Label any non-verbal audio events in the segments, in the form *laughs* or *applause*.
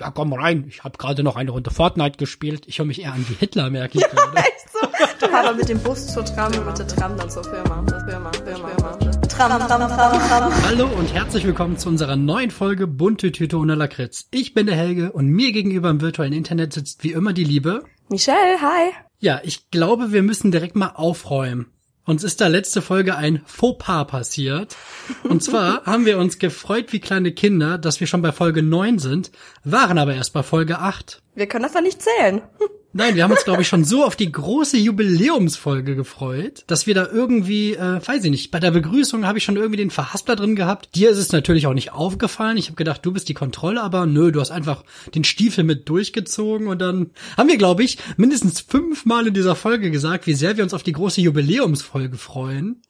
Ja, komm rein. Ich habe gerade noch eine Runde Fortnite gespielt. Ich höre mich eher an wie Hitler, merke ich gerade. *laughs* Echt so? Du aber mit dem Bus zur Tram und mit der Tram dann zur Firma. Firma, Firma, Firma. Tram, Tram, Tram, Tram. Hallo und herzlich willkommen zu unserer neuen Folge Bunte Tüte ohne Lakritz. Ich bin der Helge und mir gegenüber im virtuellen Internet sitzt wie immer die Liebe. Michelle, hi. Ja, ich glaube, wir müssen direkt mal aufräumen. Uns ist da letzte Folge ein Fauxpas passiert. Und zwar *laughs* haben wir uns gefreut wie kleine Kinder, dass wir schon bei Folge 9 sind, waren aber erst bei Folge 8. Wir können das doch nicht zählen. Nein, wir haben uns, glaube ich, schon so auf die große Jubiläumsfolge gefreut, dass wir da irgendwie, äh, weiß ich nicht, bei der Begrüßung habe ich schon irgendwie den Verhaspler drin gehabt. Dir ist es natürlich auch nicht aufgefallen. Ich habe gedacht, du bist die Kontrolle, aber nö, du hast einfach den Stiefel mit durchgezogen und dann haben wir, glaube ich, mindestens fünfmal in dieser Folge gesagt, wie sehr wir uns auf die große Jubiläumsfolge freuen.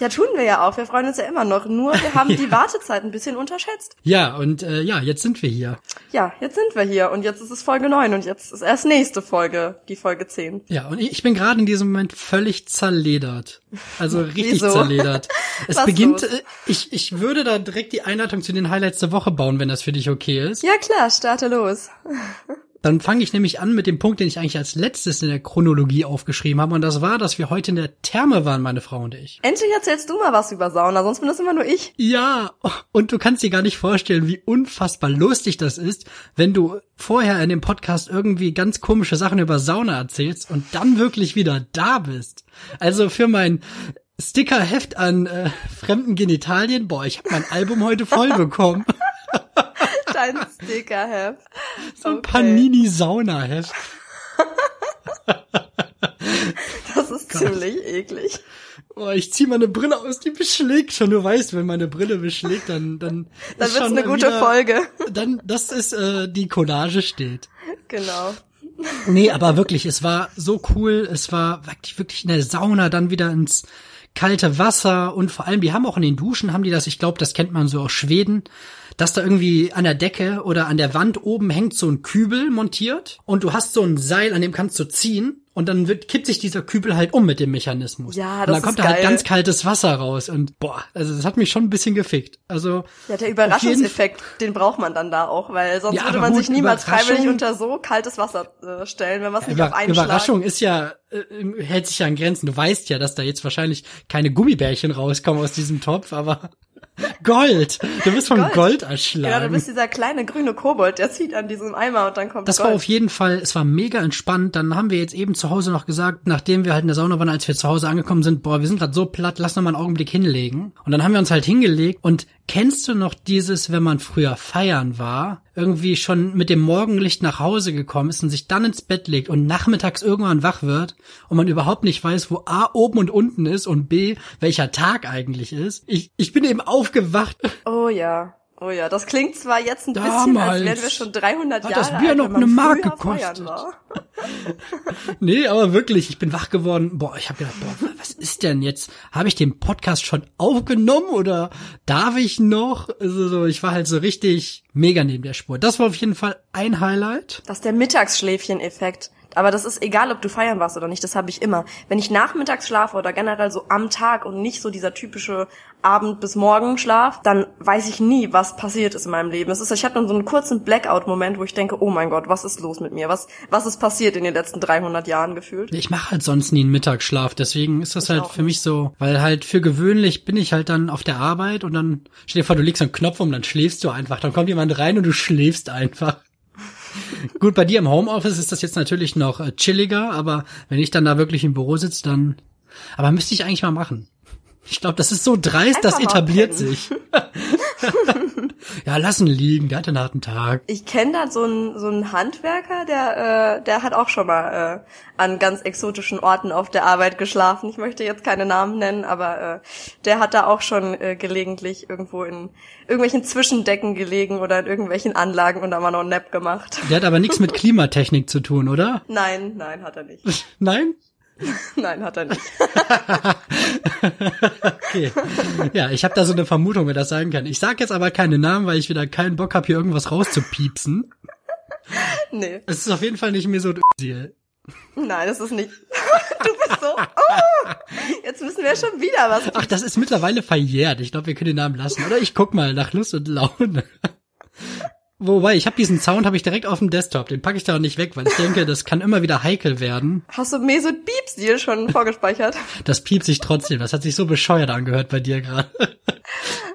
Ja, tun wir ja auch. Wir freuen uns ja immer noch. Nur wir haben die *laughs* Wartezeit ein bisschen unterschätzt. Ja, und äh, ja, jetzt sind wir hier. Ja, jetzt sind wir hier und jetzt ist es Folge 9 und jetzt ist erst nächste Folge, die Folge 10. Ja, und ich bin gerade in diesem Moment völlig zerledert. Also *laughs* richtig zerledert. Es Was beginnt, los? äh, ich, ich würde da direkt die Einleitung zu den Highlights der Woche bauen, wenn das für dich okay ist. Ja klar, starte los. *laughs* Dann fange ich nämlich an mit dem Punkt, den ich eigentlich als letztes in der Chronologie aufgeschrieben habe. Und das war, dass wir heute in der Therme waren, meine Frau und ich. Endlich erzählst du mal was über Sauna, sonst bin das immer nur ich. Ja, und du kannst dir gar nicht vorstellen, wie unfassbar lustig das ist, wenn du vorher in dem Podcast irgendwie ganz komische Sachen über Sauna erzählst und dann wirklich wieder da bist. Also für mein Stickerheft an äh, fremden Genitalien, boah, ich habe mein Album heute voll *laughs* bekommen. Dein Stickerheft. So ein Okay. Panini-Sauna-Heft. Das ist ziemlich eklig. Boah, ich zieh meine Brille aus, die beschlägt schon. Du weißt, wenn meine Brille beschlägt, dann dann *laughs* Dann ist wird's eine gute wieder- Folge. Dann, das ist äh, die Collage steht. Genau. Nee, aber wirklich, es war so cool. Es war wirklich, wirklich in der Sauna, dann wieder ins kalte Wasser und vor allem, die haben auch in den Duschen, haben die das, ich glaube, das kennt man so aus Schweden, dass da irgendwie an der Decke oder an der Wand oben hängt so ein Kübel montiert und du hast so ein Seil, an dem kannst du ziehen und dann wird, kippt sich dieser Kübel halt um mit dem Mechanismus. Ja, und das dann kommt da halt ganz kaltes Wasser raus und boah, also das hat mich schon ein bisschen gefickt. Also Ja, der auf Überraschungseffekt, den braucht man dann da auch, weil sonst Ja, würde man gut, sich niemals freiwillig unter so kaltes Wasser äh, stellen, wenn man es nicht auf Über einen Überraschung ist ja, äh, hält sich ja an Grenzen. Du weißt ja, dass da jetzt wahrscheinlich keine Gummibärchen rauskommen aus diesem Topf, aber Gold. Du bist vom Gold, Gold. Schlag. erschlagen. Ja, du bist dieser kleine grüne Kobold, der zieht an diesem Eimer und dann kommt das Gold. war auf jeden Fall, es war mega entspannt. Dann haben wir jetzt eben zu Hause noch gesagt, nachdem wir halt in der Sauna waren, als wir zu Hause angekommen sind, boah, wir sind gerade so platt, lass noch mal einen Augenblick hinlegen. Und dann haben wir uns halt hingelegt. Und kennst du noch dieses, wenn man früher feiern war, irgendwie schon mit dem Morgenlicht nach Hause gekommen ist und sich dann ins Bett legt und nachmittags irgendwann wach wird und man überhaupt nicht weiß, wo A oben und unten ist und B, welcher Tag eigentlich ist? Ich, ich bin eben aufgewacht. Oh ja. Oh ja, das klingt zwar jetzt ein bisschen, Damals als wären wir schon 300 hat Jahre das Bier alt, noch eine Mark gekostet. *laughs* Nee, aber wirklich, ich bin wach geworden. Boah, ich habe gedacht, boah, was ist denn jetzt? Habe ich den Podcast schon aufgenommen oder darf ich noch? Also so, ich war halt so richtig mega neben der Spur. Das war auf jeden Fall ein Highlight. Das ist der Mittagsschläfchen-Effekt. Aber das ist egal, ob du feiern warst oder nicht, das habe ich immer. Wenn ich nachmittags schlafe oder generell so am Tag und nicht so dieser typische Abend bis Morgen Schlaf, dann weiß ich nie, was passiert ist in meinem Leben. Es ist, ich habe dann so einen kurzen Blackout-Moment, wo ich denke, oh mein Gott, was ist los mit mir? Was, was ist passiert in den letzten 300 Jahren gefühlt? Ich mache halt sonst nie einen Mittagsschlaf, deswegen ist das Ich halt für mich so, weil halt für gewöhnlich bin ich halt dann auf der Arbeit und dann stell dir vor, du legst einen Knopf um, dann schläfst du einfach. Dann kommt jemand rein und du schläfst einfach. *laughs* Gut, bei dir im Homeoffice ist das jetzt natürlich noch äh, chilliger, aber wenn ich dann da wirklich im Büro sitze, dann. Aber müsste ich eigentlich mal machen. Ich glaube, das ist so dreist, das Einfach mal etabliert sich. *laughs* ja, lassen liegen, der hat einen harten Tag. Ich kenne da so einen so einen Handwerker, der äh, der hat auch schon mal äh, an ganz exotischen Orten auf der Arbeit geschlafen. Ich möchte jetzt keine Namen nennen, aber äh, der hat da auch schon äh, gelegentlich irgendwo in irgendwelchen Zwischendecken gelegen oder in irgendwelchen Anlagen und da mal noch einen Nap gemacht. Der hat aber nichts mit *laughs* Klimatechnik zu tun, oder? Nein, nein, hat er nicht. Nein? *laughs* Nein, hat er nicht. *laughs* Okay. Ja, ich habe da so eine Vermutung, wer das sein kann. Ich sag jetzt aber keine Namen, weil ich wieder keinen Bock habe, hier irgendwas rauszupiepsen. Nee, Es ist auf jeden Fall nicht mehr so Özil. nein, das ist nicht. *laughs* Du bist so. Oh, jetzt müssen wir schon wieder was. Ach, das ist mittlerweile verjährt. Ich glaube, wir können den Namen lassen. Oder ich guck mal nach Lust und Laune. Wobei, ich habe diesen Sound habe ich direkt auf dem Desktop. Den packe ich da auch nicht weg, weil ich denke, das kann immer wieder heikel werden. Hast du Mesut Beep-Stil schon *laughs* vorgespeichert? Das piept sich trotzdem. Das hat sich so bescheuert angehört bei dir gerade.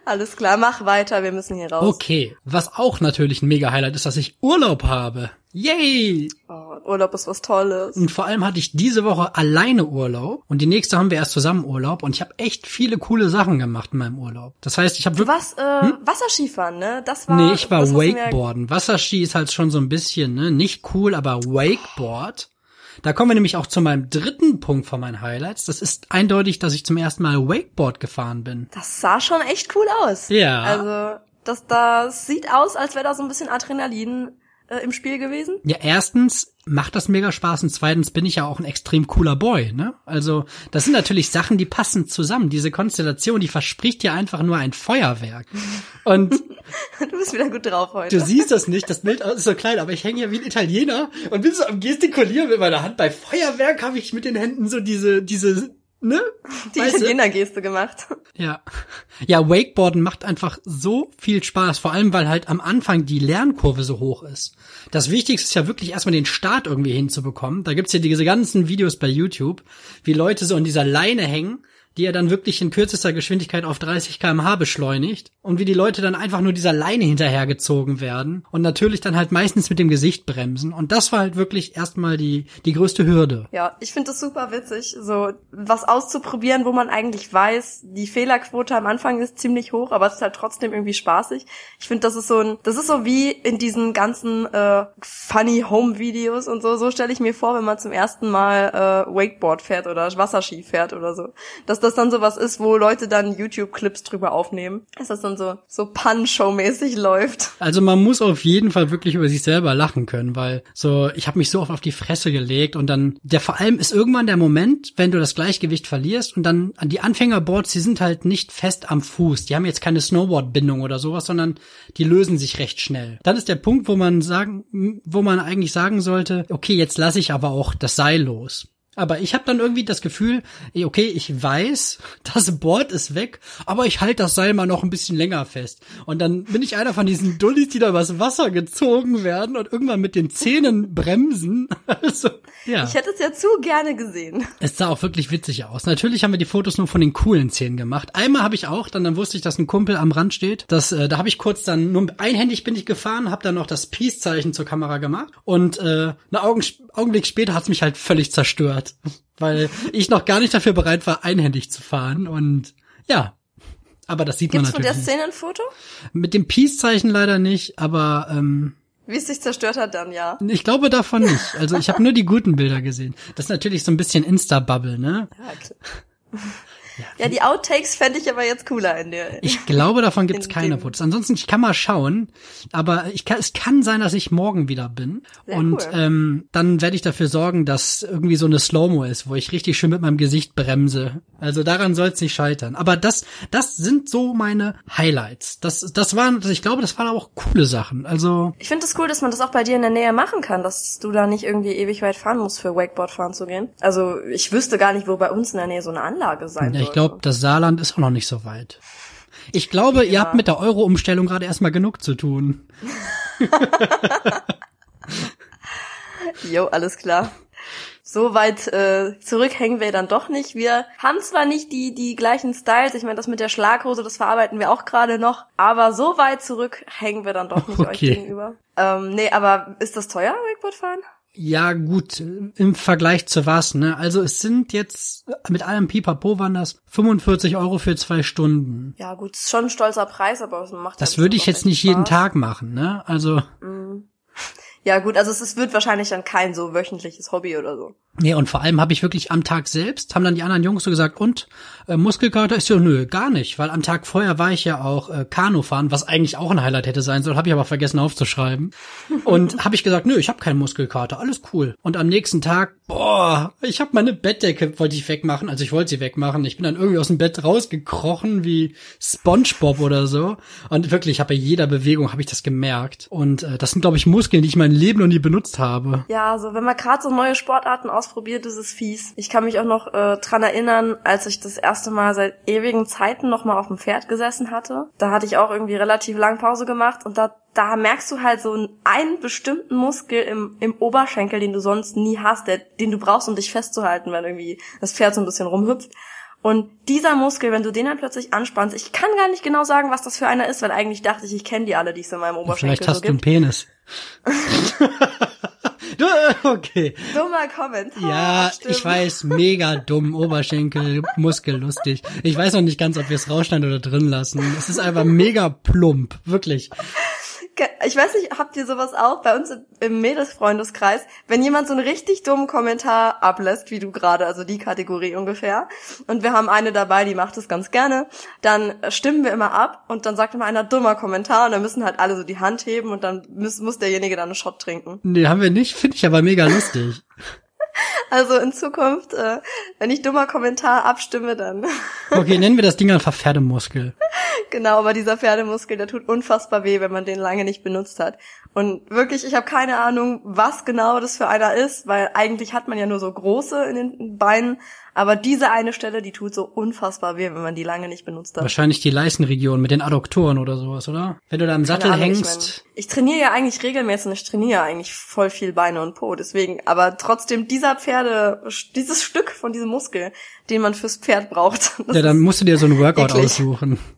Alles klar, mach weiter, wir müssen hier raus. Okay, was auch natürlich ein Mega-Highlight ist, dass ich Urlaub habe. Yay! Oh, Urlaub ist was Tolles. Und vor allem hatte ich diese Woche alleine Urlaub und die nächste haben wir erst zusammen Urlaub und ich habe echt viele coole Sachen gemacht in meinem Urlaub. Das heißt, ich habe Du wirklich warst äh, Hm? Wasserskifahren, ne? Das war Nee, ich war das du mir- Wakeboarden. Wasserski ist halt schon so ein bisschen, ne, nicht cool, aber Wakeboard. Da kommen wir nämlich auch zu meinem dritten Punkt von meinen Highlights. Das ist eindeutig, dass ich zum ersten Mal Wakeboard gefahren bin. Das sah schon echt cool aus. Ja. Also, das, das sieht aus, als wäre da so ein bisschen Adrenalin äh, im Spiel gewesen. Ja, erstens macht das mega Spaß und zweitens bin ich ja auch ein extrem cooler Boy, ne? Also, das sind natürlich Sachen, die passen zusammen. Diese Konstellation, die verspricht ja einfach nur ein Feuerwerk. Und *laughs* Du bist wieder gut drauf heute. du siehst das nicht, das Bild ist so klein, aber ich hänge ja wie ein Italiener und bin so am gestikulieren mit meiner Hand. Bei Feuerwerk habe ich mit den Händen so diese, diese, ne? *laughs* Die? Italiener-Geste gemacht. Ja. Ja, Wakeboarden macht einfach so viel Spaß, vor allem weil halt am Anfang die Lernkurve so hoch ist. Das Wichtigste ist ja wirklich erstmal den Start irgendwie hinzubekommen. Da gibt's ja diese ganzen Videos bei YouTube, wie Leute so an dieser Leine hängen, die er dann wirklich in kürzester Geschwindigkeit auf 30 kmh beschleunigt und wie die Leute dann einfach nur dieser Leine hinterhergezogen werden und natürlich dann halt meistens mit dem Gesicht bremsen und das war halt wirklich erstmal die die größte Hürde. Ja, ich finde das super witzig, so was auszuprobieren, wo man eigentlich weiß, die Fehlerquote am Anfang ist ziemlich hoch, aber es ist halt trotzdem irgendwie spaßig. Ich finde, das ist so ein, das ist so wie in diesen ganzen äh, funny Home Videos und so. So stelle ich mir vor, wenn man zum ersten Mal äh, Wakeboard fährt oder Wasserski fährt oder so, dass das dann sowas ist, wo Leute dann YouTube Clips drüber aufnehmen, dass das dann so so Pun-Show mäßig läuft. Also man muss auf jeden Fall wirklich über sich selber lachen können, weil so ich habe mich so oft auf die Fresse gelegt und dann der vor allem ist irgendwann der Moment, wenn du das Gleichgewicht verlierst und dann an die Anfängerboards, die sind halt nicht fest am Fuß, die haben jetzt keine Snowboard-Bindung oder sowas, sondern die lösen sich recht schnell. Dann ist der Punkt, wo man sagen, wo man eigentlich sagen sollte, okay, jetzt lasse ich aber auch das Seil los. Aber ich habe dann irgendwie das Gefühl, okay, ich weiß, *laughs* das Board ist weg, aber ich halte das Seil mal noch ein bisschen länger fest. Und dann bin ich einer von diesen Dullis, die da übers Wasser gezogen werden und irgendwann mit den Zähnen bremsen. *laughs* Also, ja. Ich hätte es ja zu gerne gesehen. Es sah auch wirklich witzig aus. Natürlich haben wir die Fotos nur von den coolen Szenen gemacht. Einmal habe ich auch, dann, dann wusste ich, dass ein Kumpel am Rand steht. Das, äh, da habe ich kurz dann nur einhändig bin ich gefahren, habe dann noch das Peace-Zeichen zur Kamera gemacht und äh, einen Augen, Augenblick später hat's mich halt völlig zerstört, weil ich noch gar nicht dafür bereit war, einhändig zu fahren und ja. Aber das sieht Gibt's man von der natürlich. Szene ein Foto? Mit dem Peace-Zeichen leider nicht, aber ähm, Wie es sich zerstört hat, dann ja. ich glaube davon nicht. Also ich habe nur die guten Bilder gesehen. Das ist natürlich so ein bisschen Insta-Bubble, ne? Ja, klar. Ja, die Outtakes fände ich aber jetzt cooler in der. Ich glaube, davon gibt's In keine Fotos. Ansonsten, ich kann mal schauen, aber ich kann, es kann sein, dass ich morgen wieder bin. Sehr und cool. ähm, dann werde ich dafür sorgen, dass irgendwie so eine Slow-Mo ist, wo ich richtig schön mit meinem Gesicht bremse. Also daran soll's nicht scheitern. Aber das, das sind so meine Highlights. Das, das waren, ich glaube, das waren auch coole Sachen. Also Ich finde es cool, dass man das auch bei dir in der Nähe machen kann, dass du da nicht irgendwie ewig weit fahren musst, für Wakeboard fahren zu gehen. Also ich wüsste gar nicht, wo bei uns in der Nähe so eine Anlage sein ja, soll. Ich glaube, das Saarland ist auch noch nicht so weit. Ich glaube, ihr Ja. habt mit der Euro-Umstellung gerade erstmal genug zu tun. Jo, alles klar. So weit äh, zurück hängen wir dann doch nicht. Wir haben zwar nicht die die gleichen Styles, ich meine, das mit der Schlaghose, das verarbeiten wir auch gerade noch, aber so weit zurück hängen wir dann doch nicht euch Okay. gegenüber. Ähm, nee, aber ist das teuer, Wakeboard fahren? Ja, gut, im Vergleich zu was, ne? Also es sind jetzt, mit allem Pipapo waren das 45 Euro für zwei Stunden. Ja, gut, ist schon ein stolzer Preis, aber es macht Das würde ich jetzt nicht echt jeden Spaß. Tag machen, ne? Also, Ja, gut, also es, es wird wahrscheinlich dann kein so wöchentliches Hobby oder so. Nee, und vor allem habe ich wirklich am Tag selbst, haben dann die anderen Jungs so gesagt, und, äh, Muskelkater ist ja, nö, gar nicht, weil am Tag vorher war ich ja auch äh, Kanu fahren, was eigentlich auch ein Highlight hätte sein sollen, habe ich aber vergessen aufzuschreiben. *laughs* Und habe ich gesagt, nö, ich habe keinen Muskelkater, alles cool. Und am nächsten Tag, boah, ich habe meine Bettdecke, wollte ich wegmachen, also ich wollte sie wegmachen. Ich bin dann irgendwie aus dem Bett rausgekrochen wie SpongeBob oder so. Und wirklich, ich habe bei jeder Bewegung habe ich das gemerkt. Und äh, das sind, glaube ich, Muskeln, die ich mein Leben noch nie benutzt habe. Ja, so wenn man gerade so neue Sportarten ausprobiert, ausprobiert, das ist fies. Ich kann mich auch noch äh, dran erinnern, als ich das erste Mal seit ewigen Zeiten noch mal auf dem Pferd gesessen hatte. Da hatte ich auch irgendwie relativ lang Pause gemacht und da da merkst du halt so einen bestimmten Muskel im, im Oberschenkel, den du sonst nie hast, der, den du brauchst, um dich festzuhalten, wenn irgendwie das Pferd so ein bisschen rumhüpft. Und dieser Muskel, wenn du den dann plötzlich anspannst, ich kann gar nicht genau sagen, was das für einer ist, weil eigentlich dachte ich, ich kenne die alle, die es in meinem Oberschenkel Vielleicht hast so du einen. Penis. *laughs* Du, *laughs* okay. Dummer Kommentar. Ja, stimmt. ich weiß, mega dumm, Oberschenkel, *laughs* Muskel, lustig. Ich weiß noch nicht ganz, ob wir es rausschneiden oder drin lassen. Es ist einfach mega plump, wirklich. Ich weiß nicht, habt ihr sowas auch bei uns im Mädelsfreundeskreis, wenn jemand so einen richtig dummen Kommentar ablässt, wie du gerade, also die Kategorie ungefähr, und wir haben eine dabei, die macht es ganz gerne, dann stimmen wir immer ab und dann sagt immer einer dummer Kommentar und dann müssen halt alle so die Hand heben und dann muss, muss derjenige dann einen Shot trinken. Nee, haben wir nicht, finde ich aber mega lustig. *laughs* Also in Zukunft, äh, wenn ich dummer Kommentar abstimme, dann *laughs* Okay, nennen wir das Ding einfach Pferdemuskel. Genau, aber dieser Pferdemuskel, der tut unfassbar weh, wenn man den lange nicht benutzt hat. Und wirklich, ich habe keine Ahnung, was genau das für einer ist, weil eigentlich hat man ja nur so große in den Beinen, aber diese eine Stelle, die tut so unfassbar weh, wenn man die lange nicht benutzt hat. Wahrscheinlich die Leistenregion mit den Adduktoren oder sowas, oder? Wenn du da im Sattel Ahnung, hängst. Ich, mein, ich trainiere ja eigentlich regelmäßig und ich trainiere ja eigentlich voll viel Beine und Po, deswegen, aber trotzdem dieser Pferde, dieses Stück von diesem Muskel, den man fürs Pferd braucht. *laughs* Ja, dann musst du dir so ein Workout eklig. aussuchen. *laughs*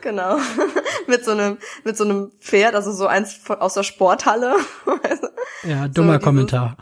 Genau. *laughs* mit so einem, mit so einem Pferd, also so eins aus der Sporthalle. Ja, dummer dieses- Kommentar.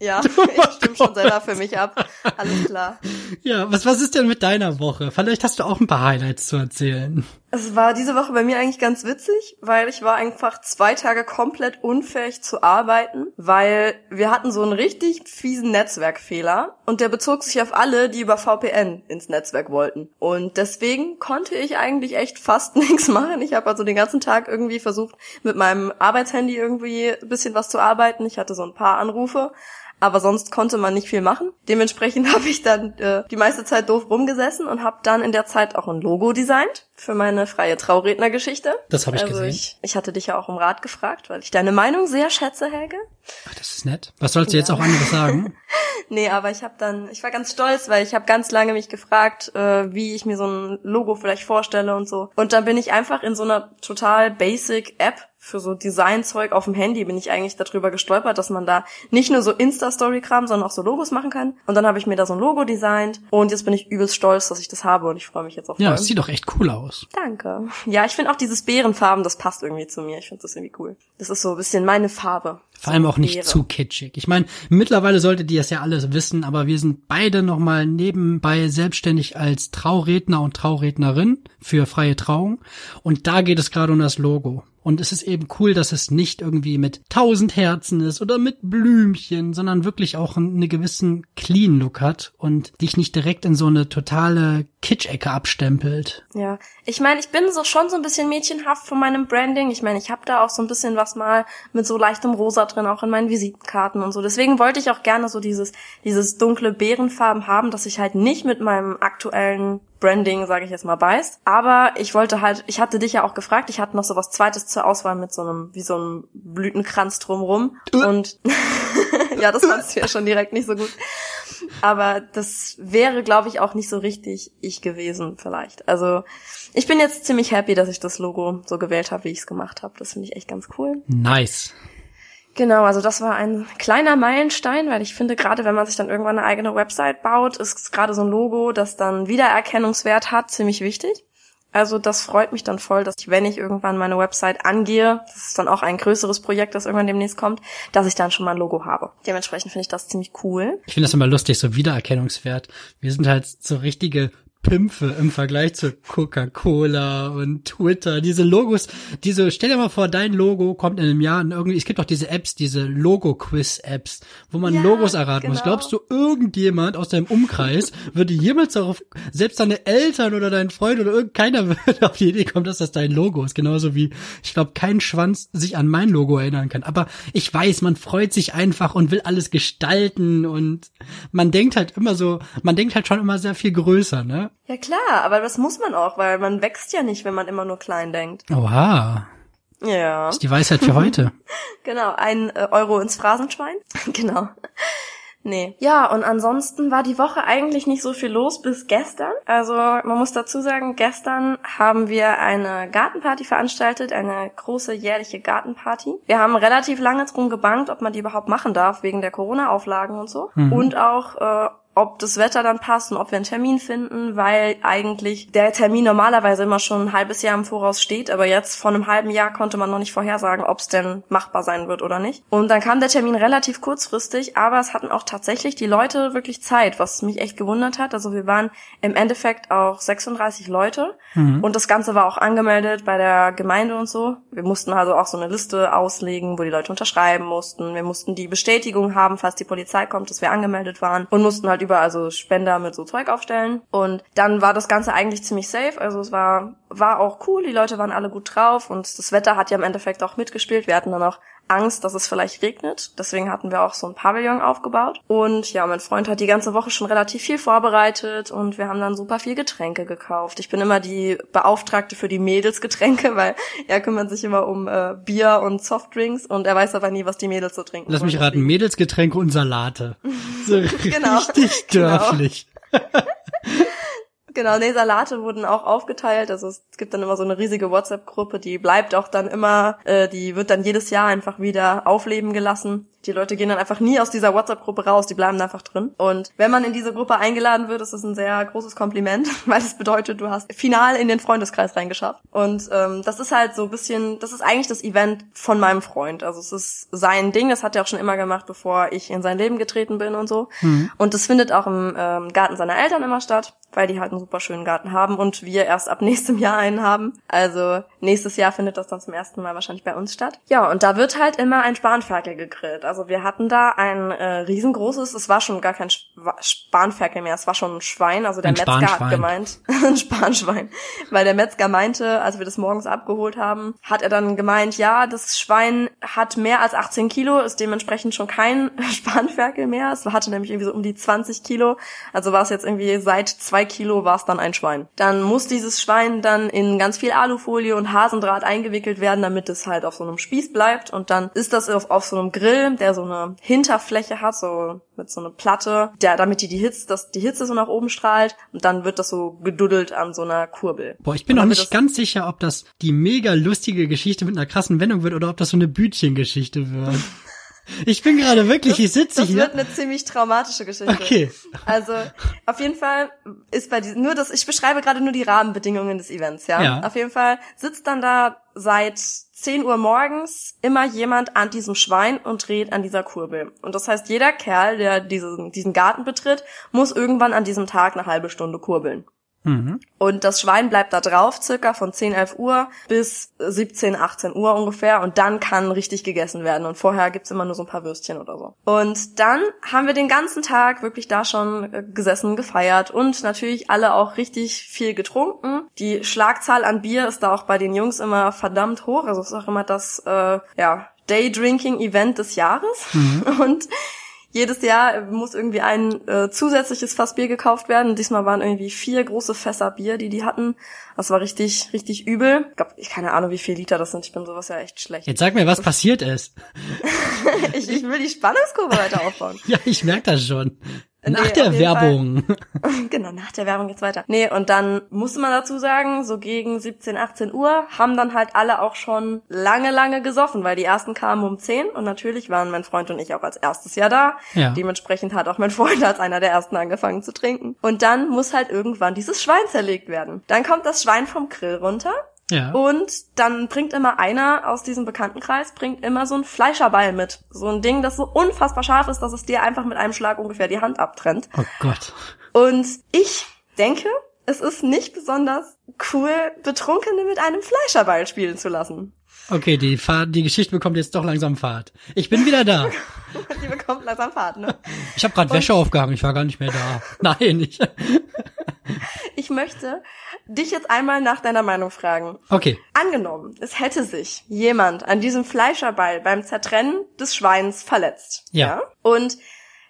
Ja, *laughs* ich stimme schon selber für mich ab. Alles klar. Ja, was, was ist denn mit deiner Woche? Vielleicht hast du auch ein paar Highlights zu erzählen. Es war diese Woche bei mir eigentlich ganz witzig, weil ich war einfach zwei Tage komplett unfähig zu arbeiten, weil wir hatten so einen richtig fiesen Netzwerkfehler und der bezog sich auf alle, die über VPN ins Netzwerk wollten. Und deswegen konnte ich eigentlich echt fast *laughs* nichts machen. Ich habe also den ganzen Tag irgendwie versucht, mit meinem Arbeitshandy irgendwie ein bisschen was zu arbeiten. Ich hatte so ein paar Anrufe. Aber sonst konnte man nicht viel machen. Dementsprechend *laughs* habe ich dann äh, die meiste Zeit doof rumgesessen und habe dann in der Zeit auch ein Logo designt für meine freie Traurednergeschichte. Das habe ich also gesehen. Ich, ich hatte dich ja auch um Rat gefragt, weil ich deine Meinung sehr schätze, Helge. Ach, das ist nett. Was sollst du jetzt auch anderes sagen? *laughs* Nee, aber ich habe dann, ich war ganz stolz, weil ich habe ganz lange mich gefragt, äh, wie ich mir so ein Logo vielleicht vorstelle und so. Und dann bin ich einfach in so einer total basic App für so Designzeug auf dem Handy bin ich eigentlich darüber gestolpert, dass man da nicht nur so Insta-Story-Kram, sondern auch so Logos machen kann. Und dann habe ich mir da so ein Logo designt und jetzt bin ich übelst stolz, dass ich das habe und ich freue mich jetzt auch Ja, es sieht doch echt cool aus. Danke. Ja, ich finde auch dieses Bärenfarben, das passt irgendwie zu mir. Ich finde das irgendwie cool. Das ist so ein bisschen meine Farbe. Vor allem auch nicht Beere. zu kitschig. Ich meine, mittlerweile solltet ihr es ja alles wissen, aber wir sind beide nochmal nebenbei selbstständig als Trauredner und Traurednerin für freie Trauung. Und da geht es gerade um das Logo. Und es ist eben cool, dass es nicht irgendwie mit tausend Herzen ist oder mit Blümchen, sondern wirklich auch einen gewissen clean Look hat und dich nicht direkt in so eine totale Kitsch-Ecke abstempelt. Ja, ich meine, ich bin so schon so ein bisschen mädchenhaft von meinem Branding. Ich meine, ich habe da auch so ein bisschen was mal mit so leichtem Rosa drin, auch in meinen Visitenkarten und so. Deswegen wollte ich auch gerne so dieses dieses dunkle Beerenfarben haben, dass ich halt nicht mit meinem aktuellen Branding, sage ich jetzt mal, beißt. Aber ich wollte halt, ich hatte dich ja auch gefragt, ich hatte noch so was Zweites zur Auswahl mit so einem, wie so einem Blütenkranz drumrum. Und *laughs* ja, das fandst du ja schon direkt nicht so gut. Aber das wäre, glaube ich, auch nicht so richtig ich gewesen, vielleicht. Also ich bin jetzt ziemlich happy, dass ich das Logo so gewählt habe, wie ich es gemacht habe. Das finde ich echt ganz cool. Nice. Genau, also das war ein kleiner Meilenstein, weil ich finde, gerade wenn man sich dann irgendwann eine eigene Website baut, ist gerade so ein Logo, das dann Wiedererkennungswert hat, ziemlich wichtig. Also das freut mich dann voll, dass ich, wenn ich irgendwann meine Website angehe, das ist dann auch ein größeres Projekt, das irgendwann demnächst kommt, dass ich dann schon mal ein Logo habe. Dementsprechend finde ich das ziemlich cool. Ich finde das immer lustig, so Wiedererkennungswert. Wir sind halt so richtige Pimpfe im Vergleich zu Coca-Cola und Twitter. Diese Logos, diese, stell dir mal vor, dein Logo kommt in einem Jahr und irgendwie, es gibt doch diese Apps, diese Logo-Quiz-Apps, wo man Ja, Logos erraten muss. genau. Glaubst du, irgendjemand aus deinem Umkreis würde jemals darauf, selbst deine Eltern oder dein Freund oder irgendeiner *laughs* würde auf die Idee kommen, dass das dein Logo ist. Genauso wie, ich glaube, kein Schwanz sich an mein Logo erinnern kann. Aber ich weiß, man freut sich einfach und will alles gestalten und man denkt halt immer so, man denkt halt schon immer sehr viel größer, ne? Ja klar, aber das muss man auch, weil man wächst ja nicht, wenn man immer nur klein denkt. Oha, Ja. ist die Weisheit für heute. *laughs* Genau, ein äh, Euro ins Phrasenschwein. *laughs* genau. Nee. Ja, und ansonsten war die Woche eigentlich nicht so viel los bis gestern. Also man muss dazu sagen, gestern haben wir eine Gartenparty veranstaltet, eine große jährliche Gartenparty. Wir haben relativ lange drum gebankt, ob man die überhaupt machen darf, wegen der Corona-Auflagen und so. Mhm. Und auch äh, ob das Wetter dann passt und ob wir einen Termin finden, weil eigentlich der Termin normalerweise immer schon ein halbes Jahr im Voraus steht, aber jetzt vor einem halben Jahr konnte man noch nicht vorhersagen, ob es denn machbar sein wird oder nicht. Und dann kam der Termin relativ kurzfristig, aber es hatten auch tatsächlich die Leute wirklich Zeit, was mich echt gewundert hat. Also wir waren im Endeffekt auch 36 Leute mhm. und das Ganze war auch angemeldet bei der Gemeinde und so. Wir mussten also auch so eine Liste auslegen, wo die Leute unterschreiben mussten. Wir mussten die Bestätigung haben, falls die Polizei kommt, dass wir angemeldet waren und mussten halt überall also Spender mit so Zeug aufstellen. Und dann war das Ganze eigentlich ziemlich safe. Also es war, war auch cool, die Leute waren alle gut drauf und das Wetter hat ja im Endeffekt auch mitgespielt. Wir hatten dann auch Angst, dass es vielleicht regnet. Deswegen hatten wir auch so ein Pavillon aufgebaut. Und ja, mein Freund hat die ganze Woche schon relativ viel vorbereitet und wir haben dann super viel Getränke gekauft. Ich bin immer die Beauftragte für die Mädelsgetränke, *laughs* weil er kümmert sich immer um äh, Bier und Softdrinks und er weiß aber nie, was die Mädels so trinken. Lass mich raten, Mädelsgetränke und Salate. *laughs* So genau. richtig dörflich. Genau. *laughs* Genau, nee, Salate wurden auch aufgeteilt. Also es gibt dann immer so eine riesige WhatsApp-Gruppe, die bleibt auch dann immer, äh, die wird dann jedes Jahr einfach wieder aufleben gelassen. Die Leute gehen dann einfach nie aus dieser WhatsApp-Gruppe raus, die bleiben einfach drin. Und wenn man in diese Gruppe eingeladen wird, ist das ein sehr großes Kompliment, *laughs* weil es bedeutet, du hast final in den Freundeskreis reingeschafft. Und ähm, das ist halt so ein bisschen, das ist eigentlich das Event von meinem Freund. Also es ist sein Ding, das hat er auch schon immer gemacht, bevor ich in sein Leben getreten bin und so. Mhm. Und das findet auch im ähm, Garten seiner Eltern immer statt, weil die halt einen super schönen Garten haben und wir erst ab *laughs* nächstem Jahr einen haben. Also nächstes Jahr findet das dann zum ersten Mal wahrscheinlich bei uns statt. Ja, und da wird halt immer ein Spanferkel gegrillt. Also also wir hatten da ein äh, riesengroßes, es war schon gar kein Spanferkel mehr, es war schon ein Schwein. Also der ein Metzger hat gemeint, *laughs* ein Spanschwein. Weil der Metzger meinte, als wir das morgens abgeholt haben, hat er dann gemeint, ja, das Schwein hat mehr als 18 Kilo, ist dementsprechend schon kein *laughs* Spanferkel mehr. Es hatte nämlich irgendwie so um die 20 Kilo. Also war es jetzt irgendwie seit zwei Kilo war es dann ein Schwein. Dann muss dieses Schwein dann in ganz viel Alufolie und Hasendraht eingewickelt werden, damit es halt auf so einem Spieß bleibt. Und dann ist das auf, auf so einem Grill, der der so eine Hinterfläche hat, so mit so einer Platte, der, damit die die Hitze, dass die Hitze so nach oben strahlt und dann wird das so geduddelt an so einer Kurbel. Boah, ich bin noch nicht ganz sicher, ob das die mega lustige Geschichte mit einer krassen Wendung wird oder ob das so eine Bütchengeschichte wird. *laughs* Ich bin gerade wirklich, ich sitze hier. Das wird eine ziemlich traumatische Geschichte. Okay. Also, auf jeden Fall ist bei diesem, nur das, ich beschreibe gerade nur die Rahmenbedingungen des Events, ja? ja. Auf jeden Fall sitzt dann da seit 10 Uhr morgens immer jemand an diesem Schwein und dreht an dieser Kurbel. Und das heißt, jeder Kerl, der diesen, diesen Garten betritt, muss irgendwann an diesem Tag eine halbe Stunde kurbeln. Mhm. Und das Schwein bleibt da drauf, circa von 10, 11 Uhr bis 17, 18 Uhr ungefähr. Und dann kann richtig gegessen werden. Und vorher gibt's immer nur so ein paar Würstchen oder so. Und dann haben wir den ganzen Tag wirklich da schon äh, gesessen, gefeiert und natürlich alle auch richtig viel getrunken. Die Schlagzahl an Bier ist da auch bei den Jungs immer verdammt hoch. Also es ist auch immer das, äh, ja, Day-Drinking-Event des Jahres. Mhm. *laughs* Und jedes Jahr muss irgendwie ein äh, zusätzliches Fass Bier gekauft werden. Diesmal waren irgendwie vier große Fässer Bier, die die hatten. Das war richtig, richtig übel. Ich glaube, ich keine Ahnung, wie viel Liter das sind. Ich bin sowas ja echt schlecht. Jetzt sag mir, was passiert ist. *laughs* ich, ich will die Spannungskurve weiter aufbauen. *laughs* ja, ich merk das schon. Nach nee, der Werbung. *laughs* genau, nach der Werbung geht's weiter. Nee, und dann musste man dazu sagen, so gegen 17, 18 Uhr haben dann halt alle auch schon lange, lange gesoffen, weil die ersten kamen um 10 und natürlich waren mein Freund und ich auch als erstes Jahr da. Ja. Dementsprechend hat auch mein Freund als einer der ersten angefangen zu trinken. Und dann muss halt irgendwann dieses Schwein zerlegt werden. Dann kommt das Schwein vom Grill runter ja. Und dann bringt immer einer aus diesem Bekanntenkreis, bringt immer so ein Fleischerball mit. So ein Ding, das so unfassbar scharf ist, dass es dir einfach mit einem Schlag ungefähr die Hand abtrennt. Oh Gott. Und ich denke, es ist nicht besonders cool, Betrunkene mit einem Fleischerball spielen zu lassen. Okay, die Fahrt, die Geschichte bekommt jetzt doch langsam Fahrt. Ich bin wieder da. *laughs* die bekommt langsam Fahrt, ne? Ich habe gerade Wäsche aufgehangen, ich war gar nicht mehr da. *laughs* Nein, ich. *laughs* ich möchte dich jetzt einmal nach deiner Meinung fragen. Okay. Angenommen, es hätte sich jemand an diesem Fleischerball beim Zertrennen des Schweins verletzt. Ja. ja? Und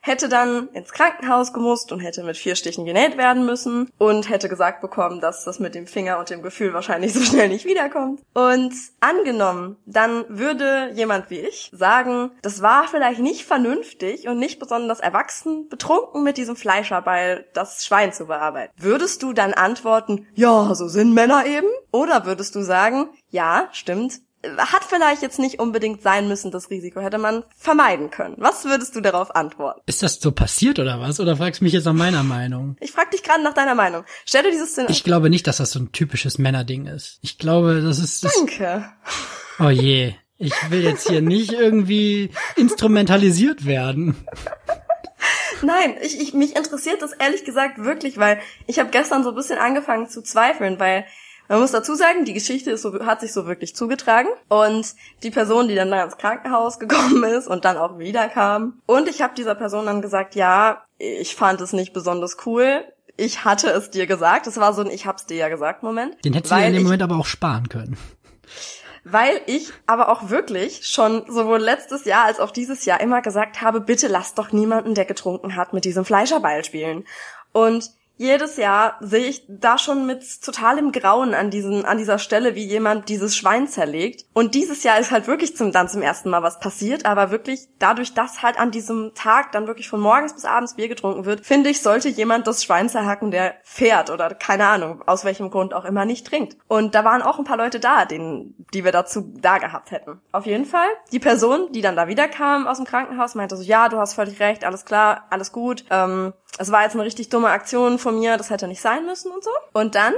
hätte dann ins Krankenhaus gemusst und hätte mit vier Stichen genäht werden müssen und hätte gesagt bekommen, dass das mit dem Finger und dem Gefühl wahrscheinlich so schnell nicht wiederkommt. Und angenommen, dann würde jemand wie ich sagen, das war vielleicht nicht vernünftig und nicht besonders erwachsen, betrunken mit diesem Fleischerbeil das Schwein zu bearbeiten. Würdest du dann antworten, ja, so sind Männer eben? Oder würdest du sagen, ja, stimmt, hat vielleicht jetzt nicht unbedingt sein müssen, das Risiko hätte man vermeiden können. Was würdest du darauf antworten? Ist das so passiert oder was? Oder fragst du mich jetzt nach meiner Meinung? Ich frag dich gerade nach deiner Meinung. Stell dir dieses Szenario. Ich glaube nicht, dass das so ein typisches Männerding ist. Ich glaube, das ist das Danke. Oh je. Ich will jetzt hier nicht irgendwie instrumentalisiert werden. Nein, ich, ich, mich interessiert das ehrlich gesagt wirklich, weil ich habe gestern so ein bisschen angefangen zu zweifeln, weil man muss dazu sagen, die Geschichte ist so, hat sich so wirklich zugetragen und die Person, die dann da ins Krankenhaus *laughs* gekommen ist und dann auch wiederkam und ich habe dieser Person dann gesagt, ja, ich fand es nicht besonders cool. Ich hatte es dir gesagt. Es war so ein Ich hab's dir ja gesagt Moment. Den hättest du ja in dem Moment aber auch sparen können weil ich aber auch wirklich schon sowohl letztes Jahr als auch dieses Jahr immer gesagt habe, bitte lass doch niemanden, der getrunken hat, mit diesem Fleischerball spielen. Und jedes Jahr sehe ich da schon mit totalem Grauen an diesen, an dieser Stelle, wie jemand dieses Schwein zerlegt. Und dieses Jahr ist halt wirklich zum, dann zum ersten Mal was passiert, aber wirklich dadurch, dass halt an diesem Tag dann wirklich von morgens bis abends Bier getrunken wird, finde ich, sollte jemand das Schwein zerhacken, der fährt oder keine Ahnung, aus welchem Grund auch immer nicht trinkt. Und da waren auch ein paar Leute da, denen, die wir dazu da gehabt hätten. Auf jeden Fall, die Person, die dann da wiederkam aus dem Krankenhaus, meinte so, ja, du hast völlig recht, alles klar, alles gut, ähm, es war jetzt eine richtig dumme Aktion von mir, das hätte nicht sein müssen und so. Und dann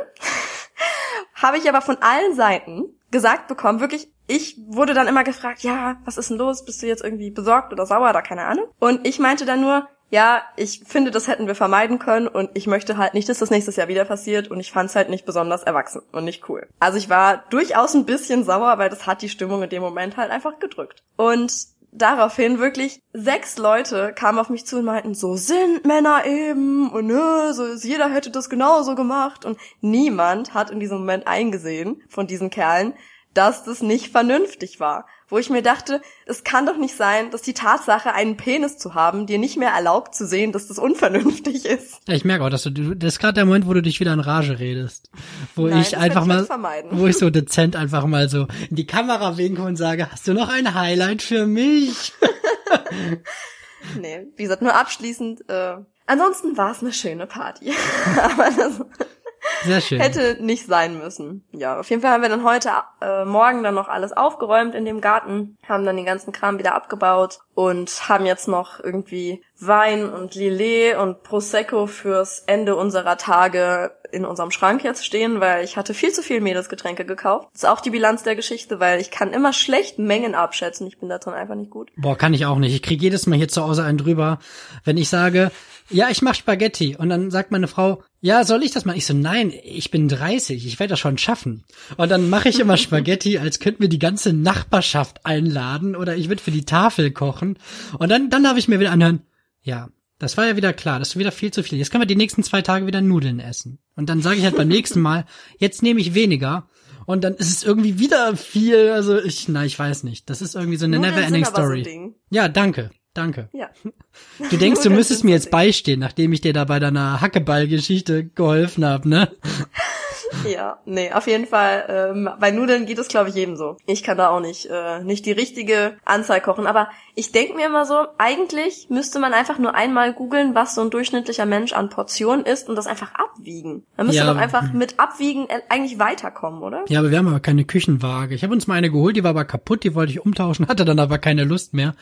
*laughs* habe ich aber von allen Seiten gesagt bekommen, wirklich, ich wurde dann immer gefragt, ja, was ist denn los? Bist du jetzt irgendwie besorgt oder sauer oder keine Ahnung? Und ich meinte dann nur, ja, ich finde, das hätten wir vermeiden können und ich möchte halt nicht, dass das nächstes Jahr wieder passiert und ich fand es halt nicht besonders erwachsen und nicht cool. Also ich war durchaus ein bisschen sauer, weil das hat die Stimmung in dem Moment halt einfach gedrückt. Und daraufhin wirklich sechs Leute kamen auf mich zu und meinten, so sind Männer eben und nö, so ist, jeder hätte das genauso gemacht. Und niemand hat in diesem Moment eingesehen von diesen Kerlen, dass das nicht vernünftig war wo ich mir dachte, es kann doch nicht sein, dass die Tatsache, einen Penis zu haben, dir nicht mehr erlaubt zu sehen, dass das unvernünftig ist. Ja, ich merke auch, dass du, das ist gerade der Moment, wo du dich wieder in Rage redest. Wo Nein, ich einfach mal, wo ich so dezent einfach mal so in die Kamera winke und sage, hast du noch ein Highlight für mich? *laughs* nee, wie gesagt, nur abschließend, äh, ansonsten war es eine schöne Party. *laughs* Aber das, sehr schön. Hätte nicht sein müssen. Ja, auf jeden Fall haben wir dann heute äh, Morgen dann noch alles aufgeräumt in dem Garten, haben dann den ganzen Kram wieder abgebaut und haben jetzt noch irgendwie Wein und Lillet und Prosecco fürs Ende unserer Tage in unserem Schrank jetzt stehen, weil ich hatte viel zu viel Mädelsgetränke gekauft. Das ist auch die Bilanz der Geschichte, weil ich kann immer schlecht Mengen abschätzen. Ich bin da drin einfach nicht gut. Boah, kann ich auch nicht. Ich krieg jedes Mal hier zu Hause einen drüber, wenn ich sage, ja, ich mach Spaghetti. Und dann sagt meine Frau, ja, soll ich das mal? Ich so, nein, ich bin 30, ich werde das schon schaffen. Und dann mache ich immer *laughs* Spaghetti, als könnten wir die ganze Nachbarschaft einladen oder ich würde für die Tafel kochen. Und dann, dann darf ich mir wieder anhören, ja, das war ja wieder klar, das ist wieder viel zu viel. Jetzt können wir die nächsten zwei Tage wieder Nudeln essen. Und dann sage ich halt beim nächsten Mal, jetzt nehme ich weniger. Und dann ist es irgendwie wieder viel, also ich, na, ich weiß nicht. Das ist irgendwie so eine never-ending Story. So ja, danke. Danke. Ja. Du denkst, du müsstest mir jetzt beistehen, nachdem ich dir da bei deiner Hackeball-Geschichte geholfen habe, ne? *laughs* Ja, nee, auf jeden Fall. Ähm, bei Nudeln geht es, glaube ich, jedem so. Ich kann da auch nicht, äh, nicht die richtige Anzahl kochen. Aber ich denke mir immer so, eigentlich müsste man einfach nur einmal googeln, was so ein durchschnittlicher Mensch an Portionen isst und das einfach abwiegen. Man müsste ja, doch einfach mit Abwiegen eigentlich weiterkommen, oder? Ja, aber wir haben aber keine Küchenwaage. Ich habe uns mal eine geholt, die war aber kaputt, die wollte ich umtauschen, *laughs* hatte dann aber keine Lust mehr.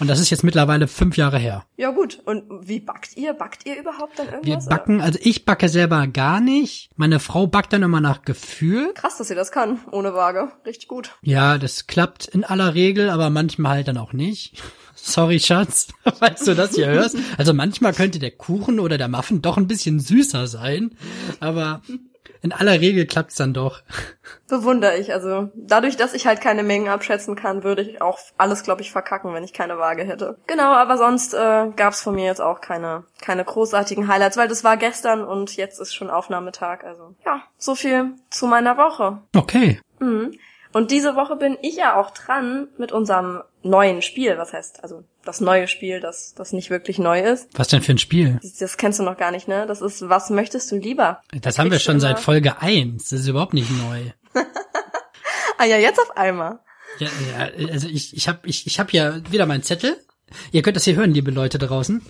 Und das ist jetzt mittlerweile fünf Jahre her. Ja gut. Und wie backt ihr? Backt ihr überhaupt dann irgendwas? Wir backen, also ich backe selber gar nicht. Meine Frau backt dann immer nach Gefühl. Krass, dass sie das kann, ohne Waage. Richtig gut. Ja, das klappt in aller Regel, aber manchmal halt dann auch nicht. *laughs* Sorry, Schatz, *laughs* falls du das hier hörst. Also manchmal könnte der Kuchen oder der Muffin doch ein bisschen süßer sein, aber in aller Regel klappt's dann doch. Bewundere ich. Also dadurch, dass ich halt keine Mengen abschätzen kann, würde ich auch alles, glaube ich, verkacken, wenn ich keine Waage hätte. Genau, aber sonst äh, gab's von mir jetzt auch keine keine großartigen Highlights, weil das war gestern und jetzt ist schon Aufnahmetag. Also ja, so viel zu meiner Woche. Okay. Mhm. Und diese Woche bin ich ja auch dran mit unserem neuen Spiel, was heißt, also das neue Spiel, das, das nicht wirklich neu ist. Was denn für ein Spiel? Das, das kennst du noch gar nicht, ne? Das ist, was möchtest du lieber? Das haben wir schon seit Folge eins. Das ist überhaupt nicht neu. *laughs* ah ja, jetzt auf einmal. Ja, ja also ich, ich habe ich, ich hab ja wieder meinen Zettel. Ihr könnt das hier hören, liebe Leute draußen,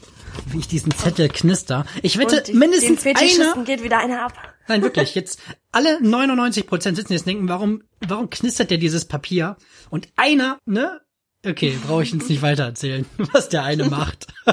wie ich diesen Zettel knister. Ich wette, die, mindestens einer... geht wieder einer ab. Nein, wirklich. Jetzt alle 99 Prozent sitzen jetzt denken, warum, warum knistert der dieses Papier? Und einer, ne? Okay, brauche ich jetzt nicht weiter erzählen, *laughs* was der eine macht. *laughs*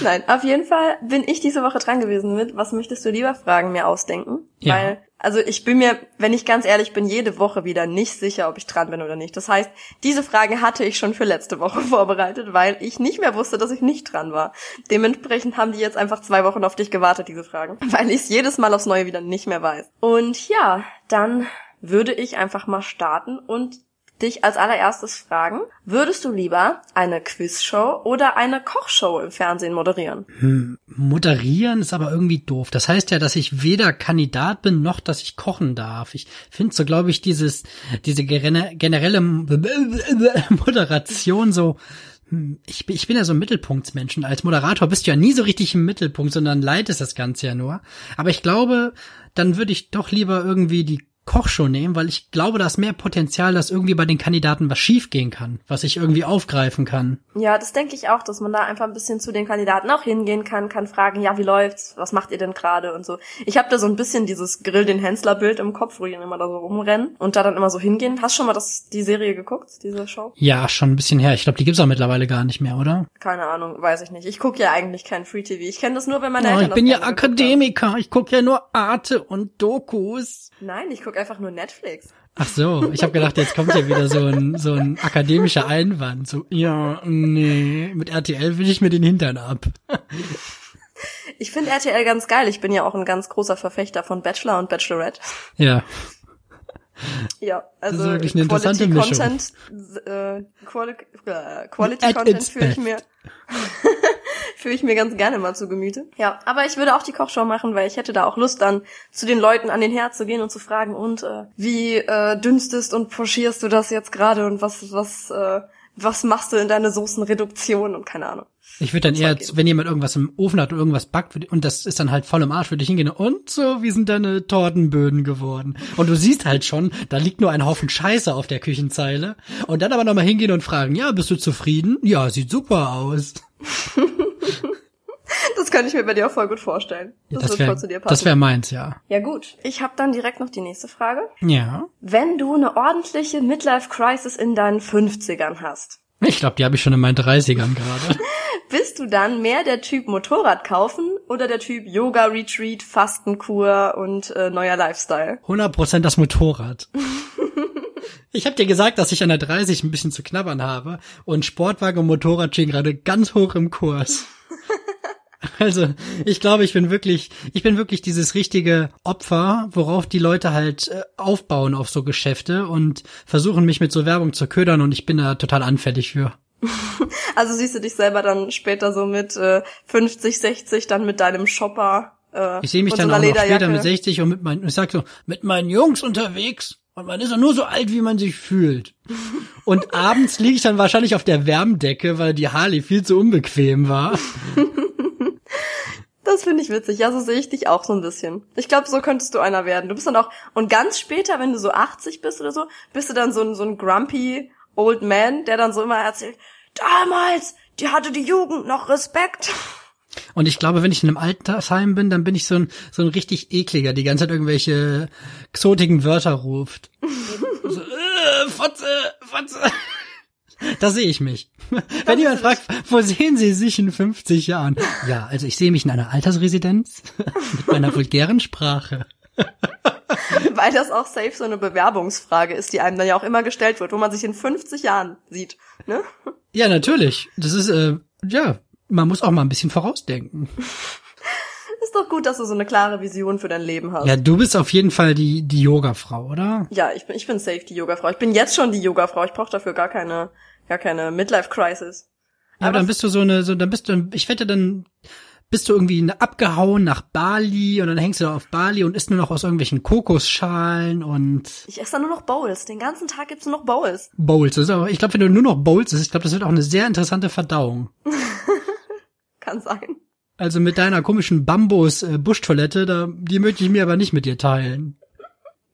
Nein, auf jeden Fall bin ich diese Woche dran gewesen mit, was möchtest du lieber Fragen mir ausdenken? Ja. Weil, also ich bin mir, wenn ich ganz ehrlich bin, jede Woche wieder nicht sicher, ob ich dran bin oder nicht. Das heißt, diese Frage hatte ich schon für letzte Woche *laughs* vorbereitet, weil ich nicht mehr wusste, dass ich nicht dran war. Dementsprechend haben die jetzt einfach zwei Wochen auf dich gewartet, diese Fragen. *laughs* Weil ich es jedes Mal aufs Neue wieder nicht mehr weiß. Und ja, dann würde ich einfach mal starten und dich als allererstes fragen, würdest du lieber eine Quizshow oder eine Kochshow im Fernsehen moderieren? Hm, moderieren ist aber irgendwie doof. Das heißt ja, dass ich weder Kandidat bin, noch dass ich kochen darf. Ich finde so, glaube ich, dieses, diese generelle *laughs* Moderation so, hm, ich, ich bin ja so ein Mittelpunktsmensch. Als Moderator bist du ja nie so richtig im Mittelpunkt, sondern leitest das Ganze ja nur. Aber ich glaube, dann würde ich doch lieber irgendwie die Kochshow nehmen, weil ich glaube, da ist mehr Potenzial, dass irgendwie bei den Kandidaten was schiefgehen kann, was ich irgendwie aufgreifen kann. Ja, das denke ich auch, dass man da einfach ein bisschen zu den Kandidaten auch hingehen kann, kann fragen, ja, wie läuft's, was macht ihr denn gerade und so. Ich habe da so ein bisschen dieses Grill den Hensler Bild im Kopf, wo die immer da so rumrennen und da dann immer so hingehen. Hast schon mal das die Serie geguckt, diese Show? Ja, schon ein bisschen her. Ich glaube, die gibt's auch mittlerweile gar nicht mehr, oder? Keine Ahnung, weiß ich nicht. Ich gucke ja eigentlich kein Free TV. Ich kenne das nur, wenn meine oh, Eltern Ich bin ja Akademiker. Ich gucke ja nur Arte und Dokus. Nein, ich gucke einfach nur Netflix. Ach so, ich habe gedacht, jetzt kommt ja wieder so ein, so ein akademischer Einwand. So, ja, nee, mit RTL will ich mir den Hintern ab. Ich finde RTL ganz geil. Ich bin ja auch ein ganz großer Verfechter von Bachelor und Bachelorette. Ja. Ja, also das ist wirklich eine interessante Quality Content, äh, Quali äh, Quality Content fühle ich mir *laughs* fühle ich mir ganz gerne mal zu Gemüte. Ja, aber ich würde auch die Kochshow machen, weil ich hätte da auch Lust dann zu den Leuten an den Herd zu gehen und zu fragen und äh, wie äh, dünstest und pochierst du das jetzt gerade und was was äh, was machst du in deine Soßenreduktion und keine Ahnung. Ich würde dann eher, wenn jemand irgendwas im Ofen hat und irgendwas backt und das ist dann halt voll im Arsch, würde ich hingehen und so, wie sind deine Tortenböden geworden? Und du siehst halt schon, da liegt nur ein Haufen Scheiße auf der Küchenzeile und dann aber nochmal hingehen und fragen, ja, bist du zufrieden? Ja, sieht super aus. *laughs* das könnte ich mir bei dir auch voll gut vorstellen. Das, ja, das wird voll zu dir passen. Das wäre meins, ja. Ja gut, ich habe dann direkt noch die nächste Frage. Ja. Wenn du eine ordentliche Midlife-Crisis in deinen 50ern hast, ich glaube, die habe ich schon in meinen 30ern gerade. *laughs* Bist du dann mehr der Typ Motorrad kaufen oder der Typ Yoga Retreat, Fastenkur und äh, neuer Lifestyle? 100% das Motorrad. *laughs* ich habe dir gesagt, dass ich an der 30 ein bisschen zu knabbern habe und Sportwagen und Motorrad stehen gerade ganz hoch im Kurs. *laughs* Also, ich glaube, ich bin wirklich, ich bin wirklich dieses richtige Opfer, worauf die Leute halt äh, aufbauen auf so Geschäfte und versuchen mich mit so Werbung zu ködern und ich bin da total anfällig für. *laughs* Also siehst du dich selber dann später so mit äh, 50, 60 dann mit deinem Shopper. Äh, ich sehe mich dann so auch noch später mit 60 und mit meinen, ich sag so, mit meinen Jungs unterwegs. Und man ist ja nur so alt, wie man sich fühlt. *laughs* Und abends liege ich dann wahrscheinlich auf der Wärmdecke, weil die Harley viel zu unbequem war. *laughs* Das finde ich witzig. Ja, so sehe ich dich auch so ein bisschen. Ich glaube, so könntest du einer werden. Du bist dann auch, und ganz später, wenn du so 80 bist oder so, bist du dann so ein, so ein grumpy old man, der dann so immer erzählt, damals, die hatte die Jugend noch Respekt. Und ich glaube, wenn ich in einem Altersheim bin, dann bin ich so ein, so ein richtig ekliger, die ganze Zeit irgendwelche exotigen Wörter ruft. *laughs* so, äh, Fotze, Fotze. Da sehe ich mich. *laughs* Wenn jemand fragt, wo sehen Sie sich in 50 Jahren? Ja, also ich sehe mich in einer Altersresidenz *laughs* mit meiner vulgären Sprache. *laughs* Weil das auch safe so eine Bewerbungsfrage ist, die einem dann ja auch immer gestellt wird, wo man sich in 50 Jahren sieht. Ne? Ja, natürlich. Das ist, äh, ja, man muss auch mal ein bisschen vorausdenken. Ist doch gut, dass du so eine klare Vision für dein Leben hast. Ja, du bist auf jeden Fall die, die Yoga-Frau, oder? Ja, ich bin, ich bin safe die Yoga-Frau. Ich bin jetzt schon die Yoga-Frau. Ich brauche dafür gar keine, gar keine Midlife-Crisis. Ja, aber dann bist du so eine, so, dann bist du, ich wette, dann bist du irgendwie abgehauen nach Bali und dann hängst du da auf Bali und isst nur noch aus irgendwelchen Kokosschalen und Ich esse da nur noch Bowls. Den ganzen Tag gibt's nur noch Bowls. Bowls. Ist aber, ich glaube, wenn du nur noch Bowls isst, ich glaube, das wird auch eine sehr interessante Verdauung. *laughs* Kann sein. Also mit deiner komischen Bambus-Buschtoilette, da, die möchte ich mir aber nicht mit dir teilen.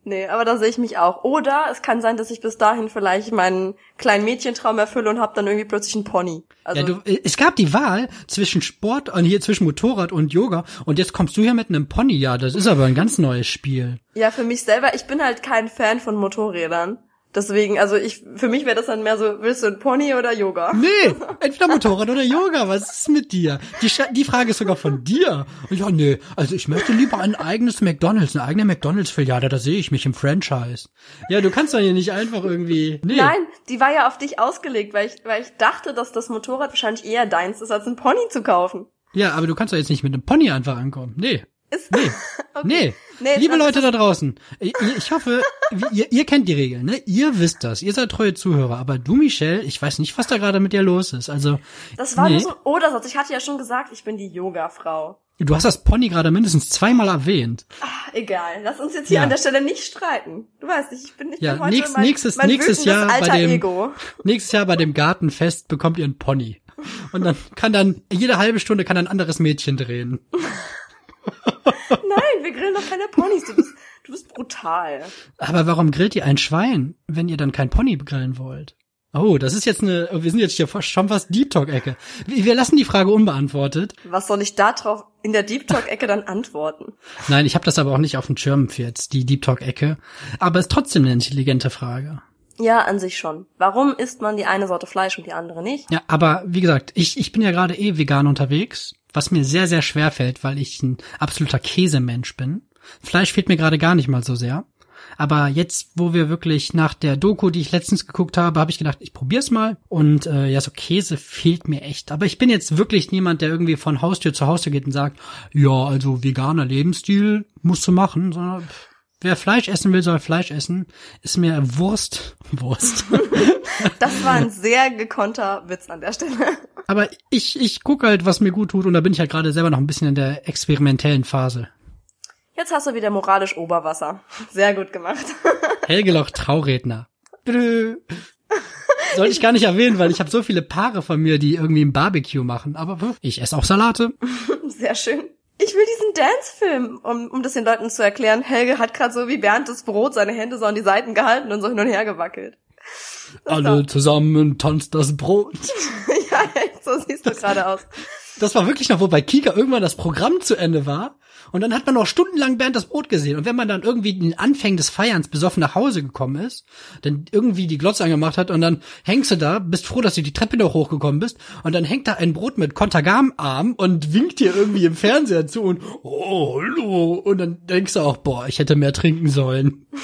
Nee, aber da sehe ich mich auch. Oder es kann sein, dass ich bis dahin vielleicht meinen kleinen Mädchentraum erfülle und hab dann irgendwie plötzlich einen Pony. Also ja, du, es gab die Wahl zwischen Sport und hier zwischen Motorrad und Yoga und jetzt kommst du hier mit einem Pony. Ja, das ist aber ein ganz neues Spiel. ja, für mich selber, ich bin halt kein Fan von Motorrädern. Deswegen, also ich, für mich wäre das dann mehr so, willst du ein Pony oder Yoga? Nee, *laughs* entweder Motorrad oder Yoga. Was ist mit dir? Die, die Frage ist sogar von dir. Und ja, nee, also ich möchte lieber ein eigenes McDonalds, eine eigene McDonalds-Filiale. Da sehe ich mich im Franchise. Ja, du kannst doch hier nicht einfach irgendwie. Nee. Nein, die war ja auf dich ausgelegt, weil ich, weil ich dachte, dass das Motorrad wahrscheinlich eher deins ist, als ein Pony zu kaufen. Ja, aber du kannst doch jetzt nicht mit einem Pony einfach ankommen. Nee. Ist, Nee. *laughs* Nee. Nee, Liebe Leute da draußen, ich, ich hoffe, ihr, ihr kennt die Regeln, ne? Ihr wisst das, ihr seid treue Zuhörer, aber du, Michelle, ich weiß nicht, was da gerade mit dir los ist. Also, das war nee. nur so ein Odersatz. Ich hatte ja schon gesagt, ich bin die Yoga-Frau. du hast das Pony gerade mindestens zweimal erwähnt. Ach, egal, lass uns jetzt hier Ja. an der Stelle nicht streiten. Du weißt nicht, ich bin, ich Ja, heute nächst- mein, nächstes- mein nächstes Jahr bei dem- Ego. *laughs* Nächstes Jahr bei dem Gartenfest bekommt ihr ein Pony. Und dann kann dann, jede halbe Stunde kann ein anderes Mädchen drehen. *laughs* Nein, wir grillen doch keine Ponys. Du bist, du bist brutal. Aber warum grillt ihr ein Schwein, wenn ihr dann kein Pony grillen wollt? Oh, das ist jetzt eine, wir sind jetzt hier schon fast Deep Talk-Ecke. Wir wir lassen die Frage unbeantwortet. Was soll ich da drauf in der Deep Talk-Ecke dann antworten? Nein, ich habe das aber auch nicht auf dem Schirm für jetzt, die Deep Talk-Ecke. Aber ist trotzdem eine intelligente Frage. Ja, an sich schon. Warum isst man die eine Sorte Fleisch und die andere nicht? Ja, aber wie gesagt, ich, ich bin ja gerade eh vegan unterwegs, was mir sehr, sehr schwer fällt, weil ich ein absoluter Käsemensch bin. Fleisch fehlt mir gerade gar nicht mal so sehr. Aber jetzt, wo wir wirklich nach der Doku, die ich letztens geguckt habe, habe ich gedacht, ich probier's mal. Und äh, ja, so Käse fehlt mir echt. Aber ich bin jetzt wirklich niemand, der irgendwie von Haustür zu Haustür geht und sagt, ja, also veganer Lebensstil musst du machen, sondern pff, wer Fleisch essen will, soll Fleisch essen. Ist mir Wurst. *laughs* Wurst. *laughs* Das war ein sehr gekonter Witz an der Stelle. Aber ich, ich gucke halt, was mir gut tut und da bin ich halt gerade selber noch ein bisschen in der experimentellen Phase. Jetzt hast du wieder moralisch Oberwasser. Sehr gut gemacht. *laughs* Helgeloch Trauredner. Sollte ich gar nicht erwähnen, weil ich habe so viele Paare von mir, die irgendwie ein Barbecue machen. Aber ich esse auch Salate. Sehr schön. Ich will diesen Dance-Film, um, um das den Leuten zu erklären. Helge hat gerade so wie Bernd das Brot seine Hände so an die Seiten gehalten und so hin und her gewackelt. Alle zusammen tanzt das Brot. *laughs* ja, echt, so siehst du gerade aus. Das war wirklich noch, wo bei Kika irgendwann das Programm zu Ende war. Und dann hat man noch stundenlang Bernd das Brot gesehen. Und wenn man dann irgendwie in den Anfängen des Feierns besoffen nach Hause gekommen ist, dann irgendwie die Glotze angemacht hat und dann hängst du da, bist froh, dass du die Treppe noch hochgekommen bist und dann hängt da ein Brot mit Kontergamarm und winkt dir irgendwie im Fernseher zu und oh, hallo. Und dann denkst du auch, boah, ich hätte mehr trinken sollen. *laughs*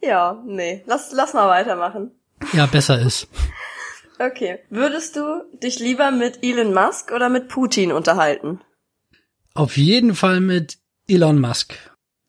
Ja, nee. Lass, lass mal weitermachen. Ja, besser ist. Okay. Würdest du dich lieber mit Elon Musk oder mit Putin unterhalten? Auf jeden Fall mit Elon Musk.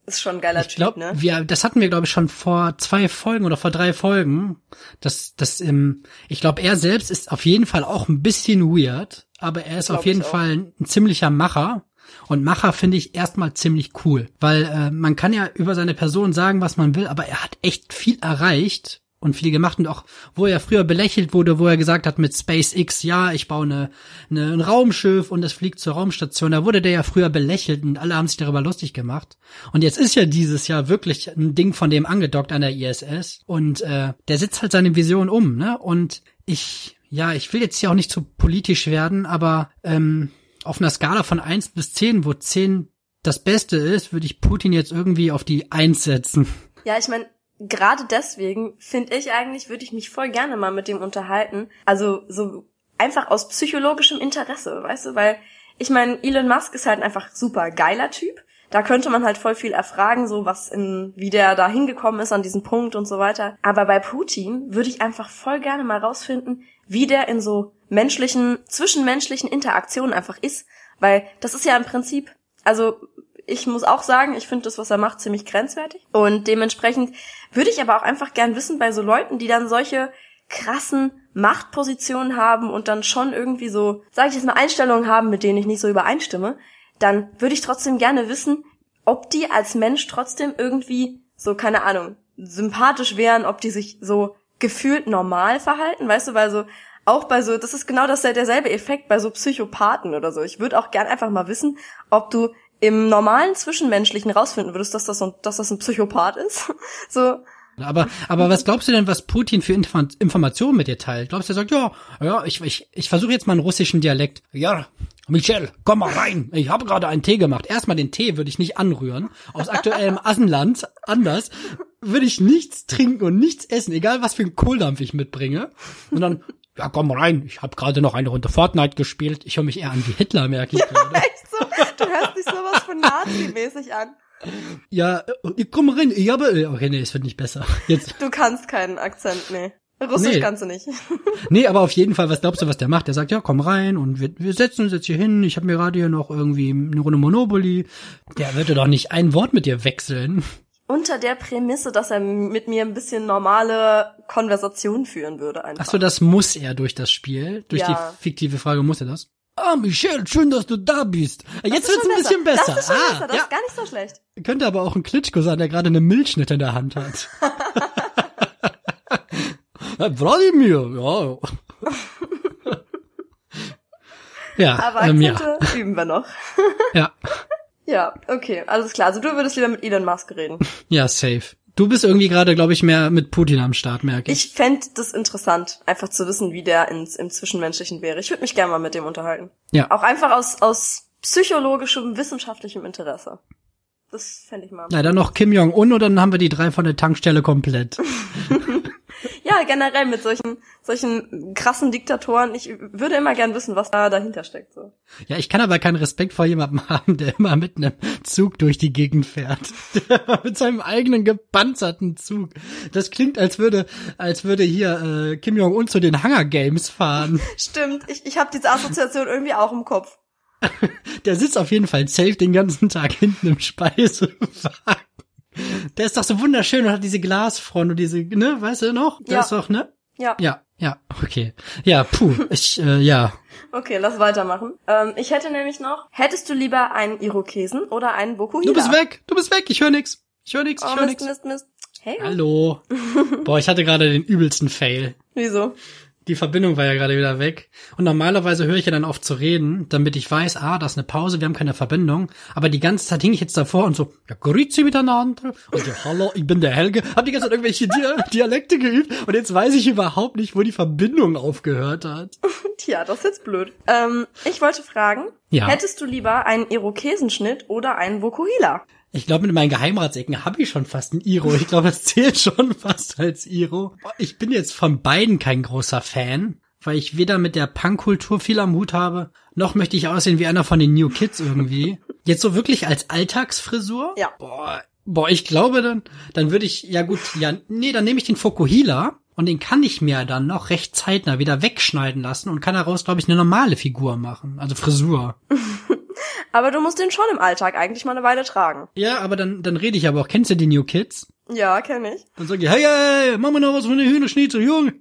Ist schon ein geiler Ich glaube, Typ, ne? wir, das hatten wir glaube ich schon vor zwei Folgen oder vor drei Folgen. Das, das, ähm, ich glaube, er selbst ist auf jeden Fall auch ein bisschen weird, aber er ist Glaub auf jeden. Fall ein, ein ziemlicher Macher. Und Macher finde ich erstmal ziemlich cool, weil äh, man kann ja über seine Person sagen, was man will, aber er hat echt viel erreicht und viel gemacht und auch, wo er früher belächelt wurde, wo er gesagt hat mit SpaceX, ja, ich baue eine, eine, ein Raumschiff und es fliegt zur Raumstation, da wurde der ja früher belächelt und alle haben sich darüber lustig gemacht. Und jetzt ist ja dieses Jahr wirklich ein Ding von dem angedockt an der ISS und äh, der setzt halt seine Vision um, ne? Und ich, ja, ich will jetzt hier auch nicht zu politisch werden, aber ähm, auf einer Skala von eins bis zehn, wo zehn das Beste ist, würde ich Putin jetzt irgendwie auf die eins setzen. Ja, ich meine, gerade deswegen finde ich eigentlich, würde ich mich voll gerne mal mit dem unterhalten. Also so einfach aus psychologischem Interesse, weißt du, weil ich meine, Elon Musk ist halt einfach super geiler Typ. Da könnte man halt voll viel erfragen, so was in, wie der da hingekommen ist an diesen Punkt und so weiter. Aber bei Putin würde ich einfach voll gerne mal rausfinden, wie der in so menschlichen, zwischenmenschlichen Interaktionen einfach ist. Weil das ist ja im Prinzip, also ich muss auch sagen, ich finde das, was er macht, ziemlich grenzwertig. Und dementsprechend würde ich aber auch einfach gern wissen, bei so Leuten, die dann solche krassen Machtpositionen haben und dann schon irgendwie so, sage ich jetzt mal, Einstellungen haben, mit denen ich nicht so übereinstimme, dann würde ich trotzdem gerne wissen, ob die als Mensch trotzdem irgendwie so, keine Ahnung, sympathisch wären, ob die sich so gefühlt normal verhalten, weißt du, weil so auch bei so, das ist genau das derselbe Effekt bei so Psychopathen oder so. Ich würde auch gern einfach mal wissen, ob du im normalen Zwischenmenschlichen rausfinden würdest, dass das, so, dass das ein Psychopath ist. *laughs* so, aber, aber was glaubst du denn, was Putin für Inf Informationen mit dir teilt? Glaubst du, er sagt, ja, ja, ich, ich, ich versuche jetzt mal einen russischen Dialekt. Ja, Michel, komm mal rein. Ich habe gerade einen Tee gemacht. Erstmal den Tee würde ich nicht anrühren. Aus aktuellem *laughs* Assenland, anders, würde ich nichts trinken und nichts essen, egal was für einen Kohldampf ich mitbringe. Und dann, ja, komm rein. Ich habe gerade noch eine Runde Fortnite gespielt. Ich höre mich eher an wie Hitler, merke ich *laughs* gerade. Du hörst dich sowas von Nazi-mäßig an. Ja, ich komme rein. Ich habe, okay, nee, es wird nicht besser. Jetzt. Du kannst keinen Akzent, nee. Russisch nee. kannst du nicht. *laughs* nee, aber auf jeden Fall, was glaubst du, was der macht? Der sagt, ja, komm rein und wir, wir setzen uns jetzt hier hin. Ich habe mir gerade hier noch irgendwie eine Runde Monopoly. Der würde doch nicht ein Wort mit dir wechseln. Unter der Prämisse, dass er mit mir ein bisschen normale Konversation führen würde einfach. Ach so, das muss er durch das Spiel. Durch ja. die fiktive Frage muss er das? Ah, Michelle, schön, dass du da bist. Jetzt wird's ein bisschen besser. Das ist schon ah, besser, das ja. ist gar nicht so schlecht. Könnte aber auch ein Klitschko sein, der gerade eine Milchschnitte in der Hand hat. *laughs* Wladimir, ja. *laughs* ja, aber ähm, ja. üben wir noch. ja. *laughs* Ja, okay, alles klar. Also du würdest lieber mit Elon Musk reden. Ja, safe. Du bist irgendwie gerade, glaube ich, mehr mit Putin am Start, merke ich. Ich fände das interessant, einfach zu wissen, wie der ins, im Zwischenmenschlichen wäre. Ich würde mich gerne mal mit dem unterhalten. Ja. Auch einfach aus, aus psychologischem, wissenschaftlichem Interesse. Das fände ich mal. Ja, dann noch Kim Jong-un und dann haben wir die drei von der Tankstelle komplett. *laughs* ja, generell mit solchen, solchen krassen Diktatoren. Ich würde immer gern wissen, was da dahinter steckt, so. Ja, ich kann aber keinen Respekt vor jemandem *laughs* haben, der immer mit einem Zug durch die Gegend fährt. *laughs* mit seinem eigenen gepanzerten Zug. Das klingt, als würde, als würde hier, äh, Kim Jong-un zu den Hunger Games fahren. *laughs* Stimmt. Ich, ich habe diese Assoziation irgendwie auch im Kopf. Der sitzt auf jeden Fall safe den ganzen Tag hinten im Speisewagen. Der ist doch so wunderschön und hat diese Glasfront und diese, ne, weißt du noch? Der ja. ist doch, ne? Ja. Ja, ja, okay. Ja, puh, ich, äh, ja. Okay, lass weitermachen. Ähm, ich hätte nämlich noch, hättest du lieber einen Irokesen oder einen Bokuhila? Du bist weg, du bist weg, ich höre nix. Ich höre nix, ich oh, höre nix. Mist, Mist. Hey. Hallo. *laughs* Boah, ich hatte gerade den übelsten Fail. Wieso? Die Verbindung war ja gerade wieder weg. Und normalerweise höre ich ja dann auf zu reden, damit ich weiß, ah, das ist eine Pause, wir haben keine Verbindung. Aber die ganze Zeit hing ich jetzt davor und so, ja, grüezi miteinander. Und ja, hallo, ich bin der Helge. Hab die ganze Zeit irgendwelche Dia Dialekte geübt und jetzt weiß ich überhaupt nicht, wo die Verbindung aufgehört hat. *laughs* Tja, das ist jetzt blöd. Ähm, ich wollte fragen, ja. hättest du lieber einen Irokesenschnitt oder einen Vokuhila? Ich glaube, mit meinen Geheimratsecken habe ich schon fast ein Iro. Ich glaube, das zählt schon fast als Iro. Ich bin jetzt von beiden kein großer Fan, weil ich weder mit der Punkkultur viel am Hut habe, noch möchte ich aussehen wie einer von den New Kids irgendwie. Jetzt so wirklich als Alltagsfrisur? Ja. Boah, boah ich glaube dann, dann würde ich, ja gut, ja, nee, dann nehme ich den Fokuhila und den kann ich mir dann noch recht zeitnah wieder wegschneiden lassen und kann daraus, glaube ich, eine normale Figur machen, also Frisur. *laughs* Aber du musst den schon im Alltag eigentlich mal eine Weile tragen. Ja, aber dann, dann rede ich aber auch. Kennst du die New Kids? Ja, kenn ich. Dann sag ich, hey, hey, mach mal noch was von der Hühnerschnitzel, Junge.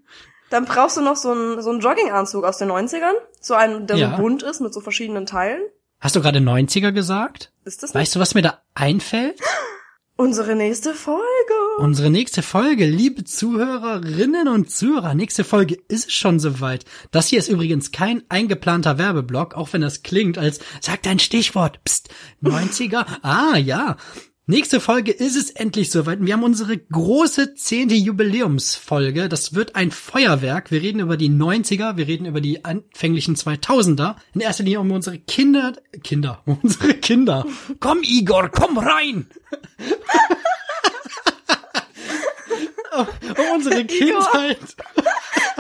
Dann brauchst du noch so einen, so einen Jogginganzug aus den 90ern. So einen, der ja. so bunt ist mit so verschiedenen Teilen. Hast du gerade 90er gesagt? Ist das nicht? Weißt du, was mir da einfällt? *gasps* Unsere nächste Folge. Unsere nächste Folge, liebe Zuhörerinnen und Zuhörer. Nächste Folge ist es schon soweit. Das hier ist übrigens kein eingeplanter Werbeblock, auch wenn das klingt als, sag dein Stichwort, pst, 90er. *laughs* ah, ja. Nächste Folge ist es endlich soweit. Wir haben unsere große zehnte Jubiläumsfolge. Das wird ein Feuerwerk. Wir reden über die 90er, wir reden über die anfänglichen 2000er. In erster Linie um unsere Kinder, Kinder, unsere Kinder. *laughs* Komm Igor, komm rein! *laughs* um unsere Kindheit. *laughs*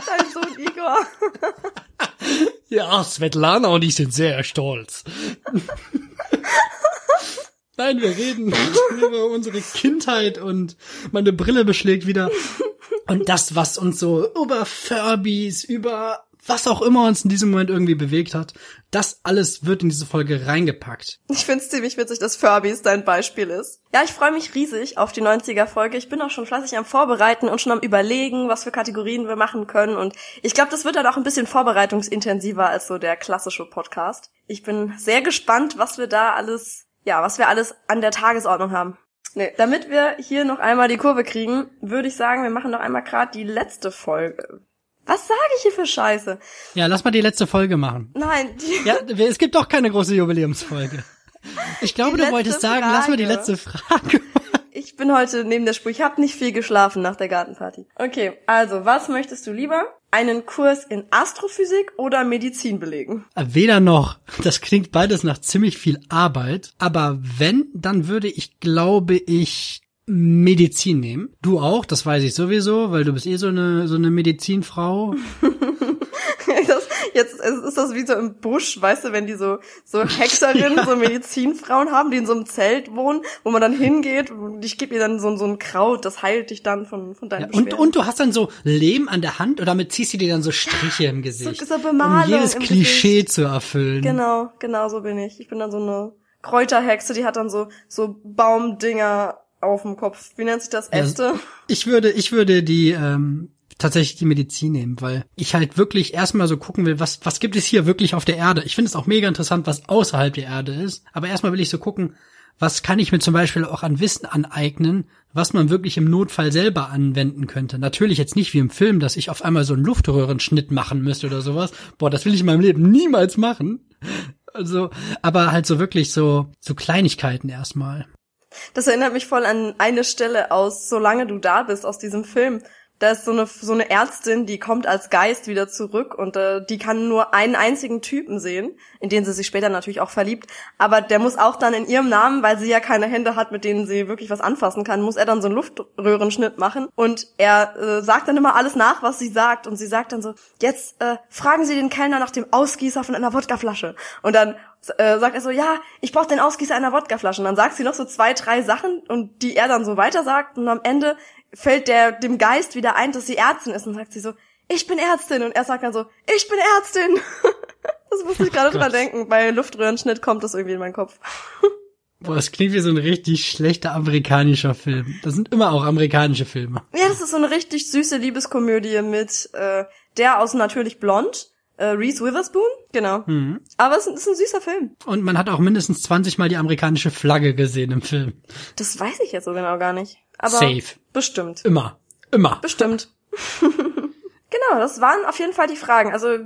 Dein Sohn Igor. ja, Svetlana und ich sind sehr stolz. Nein, wir reden *laughs* über unsere Kindheit und meine Brille beschlägt wieder. Und das, was uns so über Furbies, über was auch immer uns in diesem Moment irgendwie bewegt hat, das alles wird in diese Folge reingepackt. Ich find's ziemlich witzig, dass Furbies dein Beispiel ist. Ja, ich freue mich riesig auf die 90er-Folge. Ich bin auch schon fleißig am Vorbereiten und schon am Überlegen, was für Kategorien wir machen können. Und ich glaube, das wird dann auch ein bisschen vorbereitungsintensiver als so der klassische Podcast. Ich bin sehr gespannt, was wir da alles, ja, was wir alles an der Tagesordnung haben. Nee, damit wir hier noch einmal die Kurve kriegen, würde ich sagen, wir machen noch einmal gerade die letzte Folge. Was sage ich hier für Scheiße? Ja, lass mal die letzte Folge machen. Nein, die Ja, es gibt doch keine große Jubiläumsfolge. Ich glaube, du wolltest sagen, lass mal die Frage. letzte Frage. Ich bin heute neben der Spur. Ich habe nicht viel geschlafen nach der Gartenparty. Okay, also, was möchtest du lieber? Einen Kurs in Astrophysik oder Medizin belegen? Weder noch. Das klingt beides nach ziemlich viel Arbeit. Aber wenn, dann würde ich, glaube ich, Medizin nehmen. Du auch, das weiß ich sowieso, weil du bist eh so eine, so eine Medizinfrau. *laughs* Das, jetzt ist das wie so im Busch, weißt du, wenn die so, so *laughs* Hexerinnen, so Medizinfrauen haben, die in so einem Zelt wohnen, wo man dann hingeht und ich gebe ihr dann so, so ein Kraut, das heilt dich dann von, von deinen Ja, und, und du hast dann so Lehm an der Hand und damit ziehst du dir dann so Striche im *laughs* Gesicht. so Bemalung um jedes Klischee zu erfüllen. Genau, genau so bin ich. Ich bin dann so eine Kräuterhexe, die hat dann so, so Baumdinger auf dem Kopf. Wie nennt sich das? Ja, Äste? Ich würde, ich würde die ähm, tatsächlich die Medizin nehmen, weil ich halt wirklich erstmal so gucken will, was was gibt es hier wirklich auf der Erde. Ich finde es auch mega interessant, was außerhalb der Erde ist. Aber erstmal will ich so gucken, was kann ich mir zum Beispiel auch an Wissen aneignen, was man wirklich im Notfall selber anwenden könnte. Natürlich jetzt nicht wie im Film, dass ich auf einmal so einen Luftröhrenschnitt machen müsste oder sowas. Boah, das will ich in meinem Leben niemals machen. Also, aber halt so wirklich so so Kleinigkeiten erstmal. Das erinnert mich voll an eine Stelle aus Solange du da bist, aus diesem Film. Da ist so eine, so eine Ärztin, die kommt als Geist wieder zurück und äh, die kann nur einen einzigen Typen sehen, in den sie sich später natürlich auch verliebt. Aber der muss auch dann in ihrem Namen, weil sie ja keine Hände hat, mit denen sie wirklich was anfassen kann, muss er dann so einen Luftröhrenschnitt machen. Und er äh, sagt dann immer alles nach, was sie sagt. Und sie sagt dann so, jetzt äh, fragen Sie den Kellner nach dem Ausgießer von einer Wodkaflasche. Und dann äh, sagt er so, ja, ich brauche den Ausgießer einer Wodkaflasche. Und dann sagt sie noch so zwei, drei Sachen und die er dann so weiter sagt. Und am Ende fällt der dem Geist wieder ein, dass sie Ärztin ist und sagt sie so, ich bin Ärztin. Und er sagt dann so, ich bin Ärztin. *laughs* das musste ich gerade Oh dran denken. Bei Luftröhrenschnitt kommt das irgendwie in meinen Kopf. *laughs* Boah, das klingt wie so ein richtig schlechter amerikanischer Film. Das sind immer auch amerikanische Filme. Ja, das ist so eine richtig süße Liebeskomödie mit äh, der aus Natürlich Blond, äh, Reese Witherspoon, genau. Mhm. Aber es ist, ein süßer Film. Und man hat auch mindestens 20 Mal die amerikanische Flagge gesehen im Film. Das weiß ich jetzt so genau gar nicht. Aber Safe. bestimmt. Immer. Immer. Bestimmt. *laughs* genau, das waren auf jeden Fall die Fragen. Also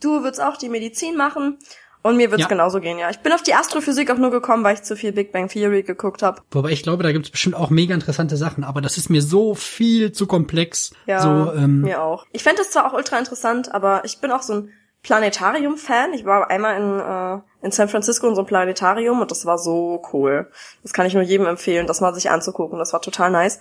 du würdest auch die Medizin machen und mir wird's Ja. genauso gehen, ja. Ich bin auf die Astrophysik auch nur gekommen, weil ich zu viel Big Bang Theory geguckt habe. Wobei ich glaube, da gibt's bestimmt auch mega interessante Sachen, aber das ist mir so viel zu komplex. Ja, so, ähm, mir auch. Ich fände das zwar auch ultra interessant, aber ich bin auch so ein Planetarium-Fan. Ich war einmal in, äh, in San Francisco in so einem Planetarium und das war so cool. Das kann ich nur jedem empfehlen, das mal sich anzugucken. Das war total nice.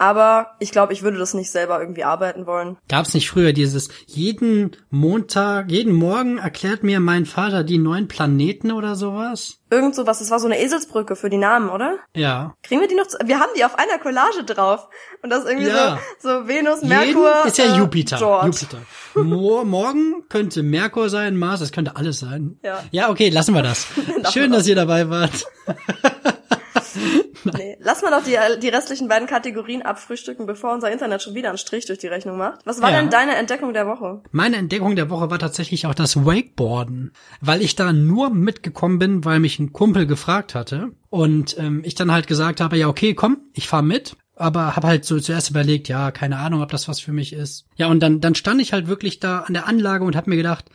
Aber ich glaube, ich würde das nicht selber irgendwie arbeiten wollen. Gab's nicht früher dieses jeden Montag, jeden Morgen erklärt mir mein Vater die neuen Planeten oder sowas? Irgend sowas, das war so eine Eselsbrücke für die Namen, oder? Ja. Kriegen wir die noch? Zu wir haben die auf einer Collage drauf. Und das irgendwie Ja. so, so Venus, Jeden Merkur. ist ja äh, Jupiter. George. Jupiter. Mo morgen könnte Merkur sein, Mars, das könnte alles sein. Ja. Ja, okay, lassen wir das. *laughs* Schön, dass ihr dabei wart. *laughs* *laughs* Nee. Lass mal doch die, die restlichen beiden Kategorien abfrühstücken, bevor unser Internet schon wieder einen Strich durch die Rechnung macht. Was war Ja. denn deine Entdeckung der Woche? Meine Entdeckung der Woche war tatsächlich auch das Wakeboarden, weil ich da nur mitgekommen bin, weil mich ein Kumpel gefragt hatte und ähm, ich dann halt gesagt habe, ja okay, komm, ich fahr mit, aber habe halt so zuerst überlegt, ja, keine Ahnung, ob das was für mich ist. Ja, und dann dann stand ich halt wirklich da an der Anlage und habe mir gedacht,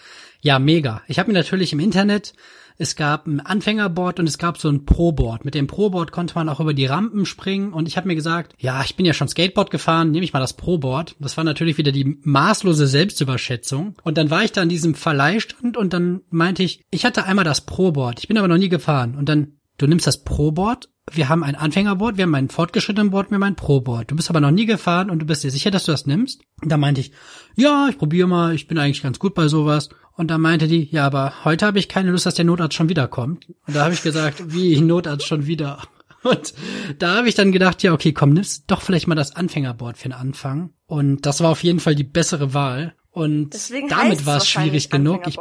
ja, mega. Ich habe mir natürlich im Internet es gab ein Anfängerboard und es gab so ein Pro-Board. Mit dem Pro-Board konnte man auch über die Rampen springen und ich habe mir gesagt, ja, ich bin ja schon Skateboard gefahren, nehme ich mal das Pro-Board. Das war natürlich wieder die maßlose Selbstüberschätzung. Und dann war ich da an diesem Verleihstand und dann meinte ich, ich hatte einmal das Pro-Board, ich bin aber noch nie gefahren. Und dann, du nimmst das Pro-Board, wir haben ein Anfängerboard, wir haben ein fortgeschrittenen Board, wir haben ein Pro-Board. Du bist aber noch nie gefahren und du bist dir sicher, dass du das nimmst? Und da meinte ich, ja, ich probiere mal, ich bin eigentlich ganz gut bei sowas. Und dann meinte die, ja, aber heute habe ich keine Lust, dass der Notarzt schon wiederkommt. Und da habe ich gesagt, wie Notarzt schon wieder? Und da habe ich dann gedacht, ja, okay, komm, nimmst doch vielleicht mal das Anfängerboard für den Anfang. Und das war auf jeden Fall die bessere Wahl. Und Deswegen damit war es schwierig genug. Ich,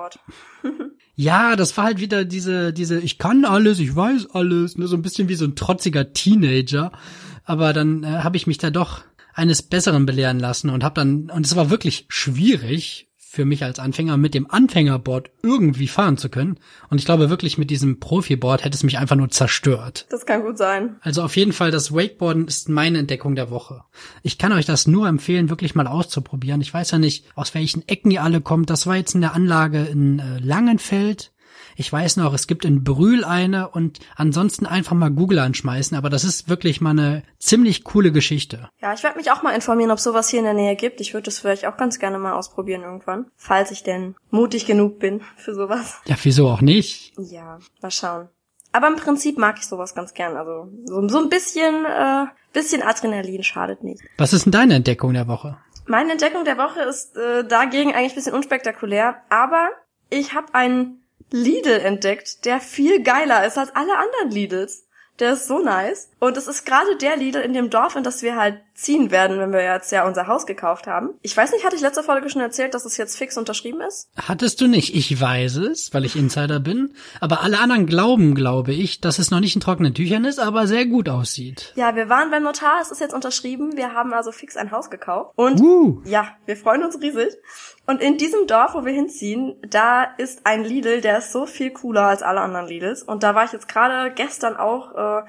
*laughs* ja, das war halt wieder diese, diese, ich kann alles, ich weiß alles, ne, so ein bisschen wie so ein trotziger Teenager. Aber dann äh, habe ich mich da doch eines Besseren belehren lassen und habe dann, und es war wirklich schwierig, für mich als Anfänger mit dem Anfängerboard irgendwie fahren zu können. Und ich glaube wirklich mit diesem Profiboard hätte es mich einfach nur zerstört. Das kann gut sein. Also auf jeden Fall, das Wakeboarden ist meine Entdeckung der Woche. Ich kann euch das nur empfehlen, wirklich mal auszuprobieren. Ich weiß ja nicht, aus welchen Ecken ihr alle kommt. Das war jetzt in der Anlage in äh, Langenfeld. Ich weiß noch, es gibt in Brühl eine und ansonsten einfach mal Google anschmeißen, aber das ist wirklich mal eine ziemlich coole Geschichte. Ja, ich werde mich auch mal informieren, ob sowas hier in der Nähe gibt. Ich würde das vielleicht auch ganz gerne mal ausprobieren irgendwann, falls ich denn mutig genug bin *laughs* für sowas. Ja, wieso auch nicht? Ja, mal schauen. Aber im Prinzip mag ich sowas ganz gern. Also so, so ein bisschen, äh, bisschen Adrenalin schadet nicht. Was ist denn deine Entdeckung der Woche? Meine Entdeckung der Woche ist äh, dagegen eigentlich ein bisschen unspektakulär, aber ich habe einen Lidl entdeckt, der viel geiler ist als alle anderen Lidls. Der ist so nice. Und es ist gerade der Lidl in dem Dorf, in das wir halt ziehen werden, wenn wir jetzt ja unser Haus gekauft haben. Ich weiß nicht, hatte ich letzte Folge schon erzählt, dass es jetzt fix unterschrieben ist? Hattest du nicht. Ich weiß es, weil ich Insider bin. Aber alle anderen glauben, glaube ich, dass es noch nicht in trockenen Tüchern ist, aber sehr gut aussieht. Ja, wir waren beim Notar, es ist jetzt unterschrieben. Wir haben also fix ein Haus gekauft. Und Uh. ja, wir freuen uns riesig. Und in diesem Dorf, wo wir hinziehen, da ist ein Lidl, der ist so viel cooler als alle anderen Lidls. Und da war ich jetzt gerade gestern auch äh,